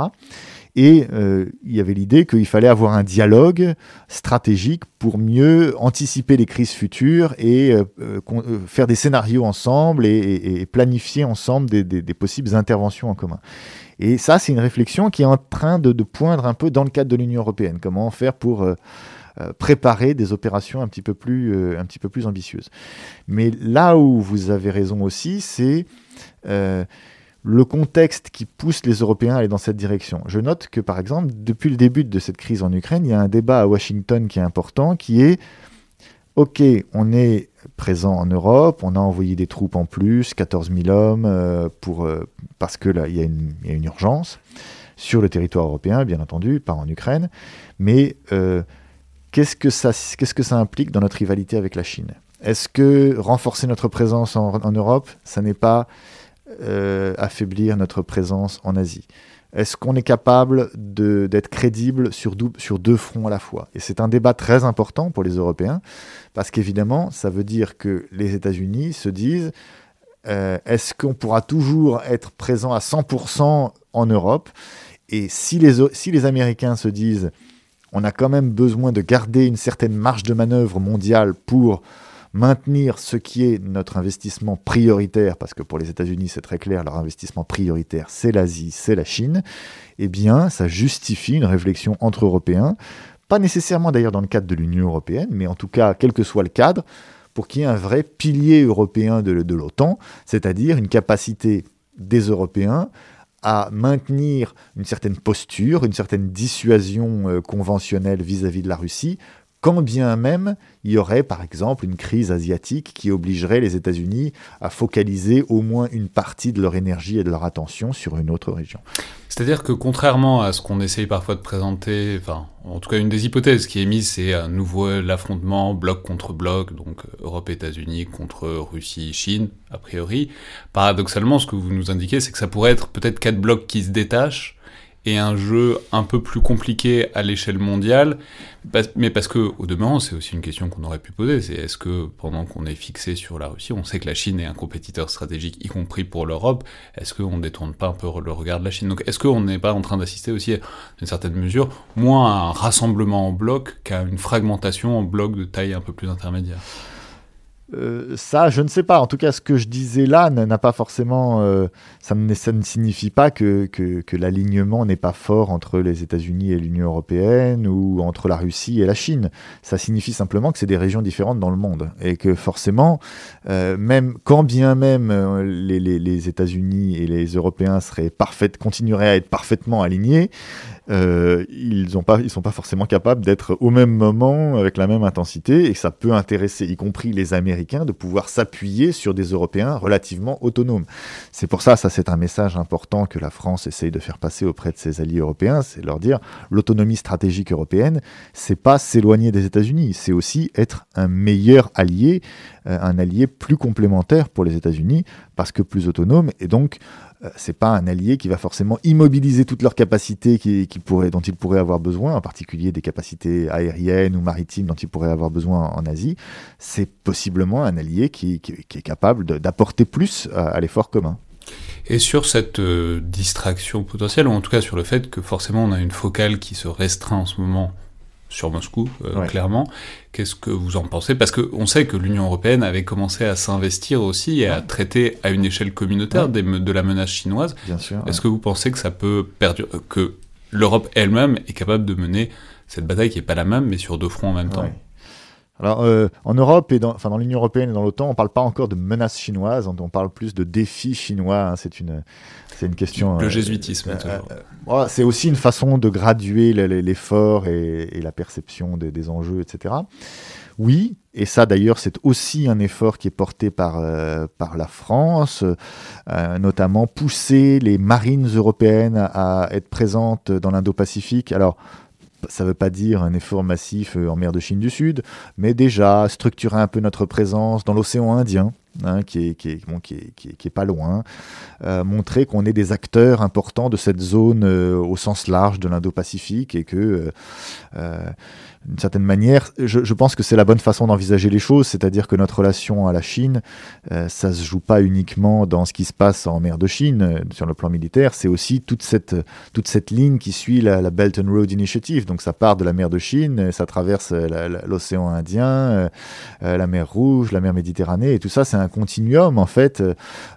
Et euh, il y avait l'idée qu'il fallait avoir un dialogue stratégique pour mieux anticiper les crises futures et euh, euh, faire des scénarios ensemble et, planifier ensemble des, possibles interventions en commun. Et ça, c'est une réflexion qui est en train de, poindre un peu dans le cadre de l'Union européenne. Comment faire pour préparer des opérations un petit, peu plus, un petit peu plus ambitieuses. Mais là où vous avez raison aussi, c'est le contexte qui pousse les Européens à aller dans cette direction. Je note que, par exemple, depuis le début de cette crise en Ukraine, il y a un débat à Washington qui est important, qui est, OK, on est présent en Europe, on a envoyé des troupes en plus, 14 000 hommes, euh, pour, euh, parce que là, il y, a une, urgence sur le territoire européen, bien entendu, pas en Ukraine, mais euh, qu'est-ce que ça, implique dans notre rivalité avec la Chine? Est-ce que renforcer notre présence en, en Europe, ça n'est pas euh, affaiblir notre présence en Asie. Est-ce qu'on est capable d'être crédible sur, sur, deux fronts à la fois? Et c'est un débat très important pour les Européens, parce qu'évidemment, ça veut dire que les États-Unis se disent, euh, est-ce qu'on pourra toujours être présent à 100% en Europe? Et si les, si les Américains se disent, on a quand même besoin de garder une certaine marge de manœuvre mondiale pour maintenir ce qui est notre investissement prioritaire, parce que pour les États-Unis c'est très clair, leur investissement prioritaire c'est l'Asie, c'est la Chine, eh bien ça justifie une réflexion entre Européens, pas nécessairement d'ailleurs dans le cadre de l'Union européenne, mais en tout cas quel que soit le cadre, pour qu'il y ait un vrai pilier européen de, l'OTAN, c'est-à-dire une capacité des Européens à maintenir une certaine posture, une certaine dissuasion euh, conventionnelle vis à -vis de la Russie, quand bien même il y aurait par exemple une crise asiatique qui obligerait les États-Unis à focaliser au moins une partie de leur énergie et de leur attention sur une autre région. C'est-à-dire que contrairement à ce qu'on essaye parfois de présenter, enfin en tout cas une des hypothèses qui est mise, c'est un nouveau affrontement bloc contre bloc, donc Europe-États-Unis contre Russie-Chine, a priori. Paradoxalement, ce que vous nous indiquez, c'est que ça pourrait être peut-être quatre blocs qui se détachent et un jeu un peu plus compliqué à l'échelle mondiale, mais parce que au demeurant, c'est aussi une question qu'on aurait pu poser, c'est est-ce que pendant qu'on est fixé sur la Russie, on sait que la Chine est un compétiteur stratégique, y compris pour l'Europe, est-ce qu'on ne détourne pas un peu le regard de la Chine? Donc est-ce qu'on n'est pas en train d'assister aussi, à une certaine mesure, moins à un rassemblement en bloc qu'à une fragmentation en bloc de taille un peu plus intermédiaire? Euh, ça, je ne sais pas. En tout cas, ce que je disais là n'a pas forcément. Euh, ça, ne, signifie pas que, l'alignement n'est pas fort entre les États-Unis et l'Union européenne ou entre la Russie et la Chine. Ça signifie simplement que c'est des régions différentes dans le monde et que forcément, euh, même quand bien même les, les, États-Unis et les Européens seraient parfaits, continueraient à être parfaitement alignés, euh, ils ne ils sont pas forcément capables d'être au même moment avec la même intensité et ça peut intéresser, y compris les Américains, de pouvoir s'appuyer sur des Européens relativement autonomes. C'est pour ça, ça c'est un message important que la France essaye de faire passer auprès de ses alliés européens, c'est leur dire l'autonomie stratégique européenne, c'est pas s'éloigner des États-Unis, c'est aussi être un meilleur allié, euh, un allié plus complémentaire pour les États-Unis parce que plus autonome et donc c'est pas un allié qui va forcément immobiliser toutes leurs capacités qui, dont il pourrait avoir besoin, en particulier des capacités aériennes ou maritimes dont il pourrait avoir besoin en Asie. C'est possiblement un allié qui, est capable d'apporter plus à, l'effort commun. Et sur cette euh, distraction potentielle, ou en tout cas sur le fait que forcément on a une focale qui se restreint en ce moment sur Moscou, clairement. Qu'est-ce que vous en pensez? Parce qu'on sait que l'Union européenne avait commencé à s'investir aussi et à traiter à une échelle communautaire de la menace chinoise. Bien sûr. Est-ce que vous pensez que ça peut perdurer, que l'Europe elle-même est capable de mener cette bataille qui n'est pas la même, mais sur deux fronts en même temps? Alors, euh, en Europe et dans, enfin, dans l'Union européenne et dans l'OTAN, on ne parle pas encore de menaces chinoises, on, parle plus de défis chinois. Hein, c'est une, c'est une question. Le euh, jésuitisme. Euh, c'est aussi une façon de graduer l'effort et, et, la perception des, des, enjeux, etc. Oui, et ça d'ailleurs, c'est aussi un effort qui est porté par, par la France, notamment pousser les marines européennes à, à être présentes dans l'Indo-Pacifique. Alors, ça ne veut pas dire un effort massif euh, en mer de Chine du Sud, mais déjà structurer un peu notre présence dans l'océan Indien, hein, qui, est, qui, est, pas loin, euh, montrer qu'on est des acteurs importants de cette zone euh, au sens large de l'Indo-Pacifique et que d'une certaine manière, je, pense que c'est la bonne façon d'envisager les choses, c'est-à-dire que notre relation à la Chine, euh, ça se joue pas uniquement dans ce qui se passe en mer de Chine euh, sur le plan militaire, c'est aussi toute cette, toute cette ligne qui suit la, Belt and Road Initiative. Donc ça part de la mer de Chine, ça traverse l'océan Indien, euh, la mer Rouge, la mer Méditerranée, et tout ça c'est un continuum en fait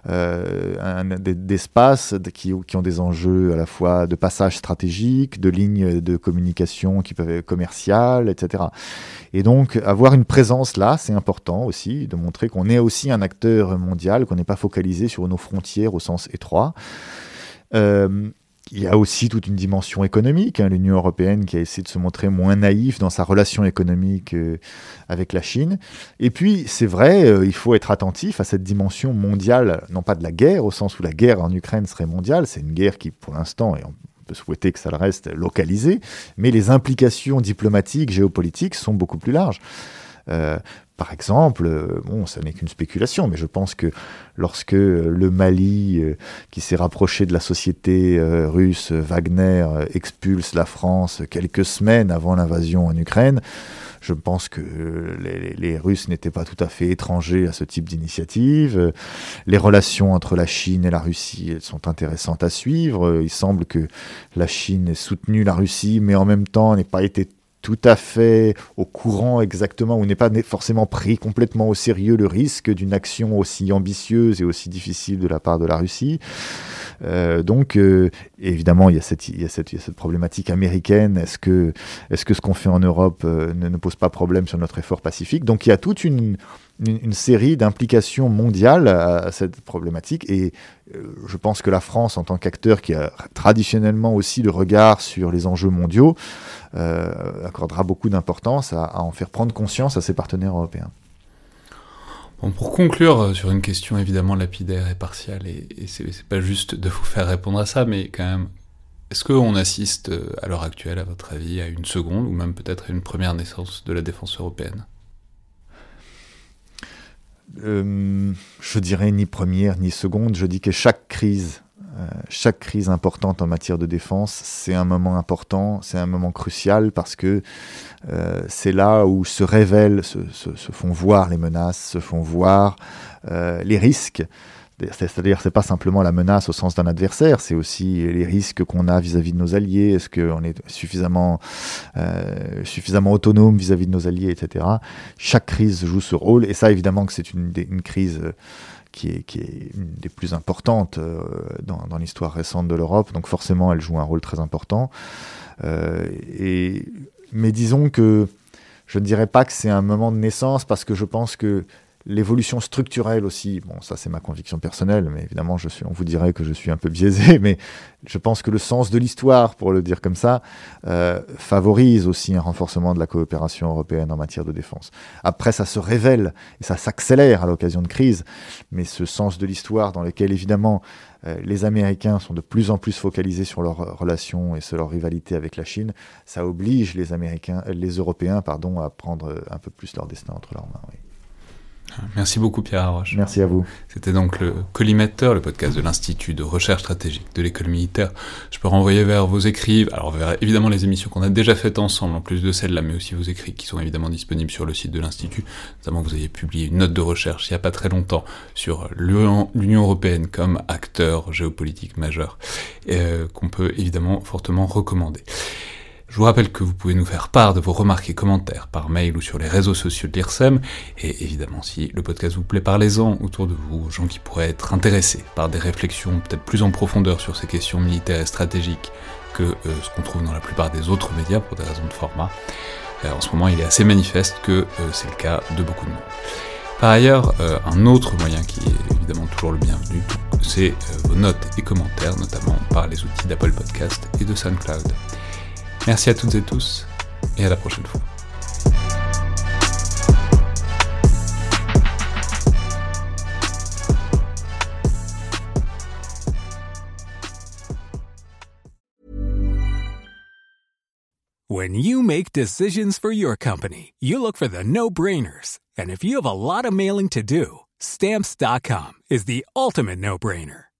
d'espaces qui, qui ont des enjeux à la fois de passage stratégique, de lignes de communication qui peuvent être etc. Et donc, avoir une présence là, c'est important aussi, de montrer qu'on est aussi un acteur mondial, qu'on n'est pas focalisé sur nos frontières au sens étroit. Euh, il y a aussi toute une dimension économique, hein, l'Union européenne qui a essayé de se montrer moins naïve dans sa relation économique euh, avec la Chine. Et puis, c'est vrai, euh, il faut être attentif à cette dimension mondiale, non pas de la guerre, au sens où la guerre en Ukraine serait mondiale, c'est une guerre qui, pour l'instant, est peut souhaiter que ça le reste localisé, mais les implications diplomatiques, géopolitiques sont beaucoup plus larges. Euh, par exemple, euh, bon, ça n'est qu'une spéculation, mais je pense que lorsque le Mali, euh, qui s'est rapproché de la société russe Wagner, expulse la France quelques semaines avant l'invasion en Ukraine, je pense que les, Russes n'étaient pas tout à fait étrangers à ce type d'initiative. Les relations entre la Chine et la Russie sont intéressantes à suivre. Il semble que la Chine ait soutenu la Russie, mais en même temps n'ait pas été tout à fait au courant exactement ou n'est pas forcément pris complètement au sérieux le risque d'une action aussi ambitieuse et aussi difficile de la part de la Russie. Euh, donc, euh, évidemment, il y, a cette, problématique américaine. Est-ce que, ce qu'on fait en Europe euh, ne, ne, pose pas problème sur notre effort pacifique? Donc, il y a toute une, série d'implications mondiales à, cette problématique. Et je pense que la France, en tant qu'acteur qui a traditionnellement aussi le regard sur les enjeux mondiaux, accordera beaucoup d'importance à en faire prendre conscience à ses partenaires européens pour conclure euh, sur une question évidemment lapidaire et partiale, et, et c'est pas juste de vous faire répondre à ça, mais quand même, est-ce qu'on assiste euh, à l'heure actuelle, à votre avis, à une seconde ou même peut-être à une première naissance de la défense européenne? Euh, Je dirais ni première ni seconde, je dis que chaque crise euh, chaque crise importante en matière de défense, c'est un moment important, c'est un moment crucial parce que euh, c'est là où se révèlent, se, font voir les menaces, se font voir euh, les risques. C'est-à-dire, c'est pas simplement la menace au sens d'un adversaire, c'est aussi les risques qu'on a vis-à-vis de nos alliés. Est-ce qu'on est suffisamment, suffisamment autonome vis-à-vis de nos alliés, etc. Chaque crise joue ce rôle, et ça, évidemment, que c'est une, une, crise qui est, qui est une des plus importantes euh, dans, dans l'histoire récente de l'Europe, donc forcément elle joue un rôle très important. Euh, et, mais disons que je ne dirais pas que c'est un moment de naissance parce que je pense que L'évolution structurelle aussi, bon ça c'est ma conviction personnelle, mais évidemment je suis, on vous dirait que je suis un peu biaisé, mais je pense que le sens de l'histoire, pour le dire comme ça, euh, favorise aussi un renforcement de la coopération européenne en matière de défense. Après ça se révèle et ça s'accélère à l'occasion de crises, mais ce sens de l'histoire dans lequel évidemment euh, les Américains sont de plus en plus focalisés sur leurs relations et sur leur rivalité avec la Chine, ça oblige les Américains, les Européens pardon, à prendre un peu plus leur destin entre leurs mains. Merci beaucoup Pierre Arroche. Merci à vous. C'était donc le Collimateur, le podcast de l'Institut de recherche stratégique de l'école militaire. Je peux renvoyer vers vos écrits, alors vers évidemment les émissions qu'on a déjà faites ensemble, en plus de celles-là, mais aussi vos écrits qui sont évidemment disponibles sur le site de l'Institut. Notamment vous avez publié une note de recherche il n'y a pas très longtemps sur l'Union européenne comme acteur géopolitique majeur, euh, qu'on peut évidemment fortement recommander. Je vous rappelle que vous pouvez nous faire part de vos remarques et commentaires par mail ou sur les réseaux sociaux de l'IRSEM, et évidemment si le podcast vous plaît, parlez-en autour de vous, aux gens qui pourraient être intéressés par des réflexions peut-être plus en profondeur sur ces questions militaires et stratégiques que euh, ce qu'on trouve dans la plupart des autres médias pour des raisons de format. Euh, en ce moment, il est assez manifeste que euh, c'est le cas de beaucoup de monde. Par ailleurs, un autre moyen qui est évidemment toujours le bienvenu, c'est vos notes et commentaires, notamment par les outils d'Apple Podcast et de SoundCloud. Merci à toutes et tous, et à la prochaine fois. When you make decisions for your company, you look for the no-brainers. And if you have a lot of mailing to do, stamps.com is the ultimate no-brainer.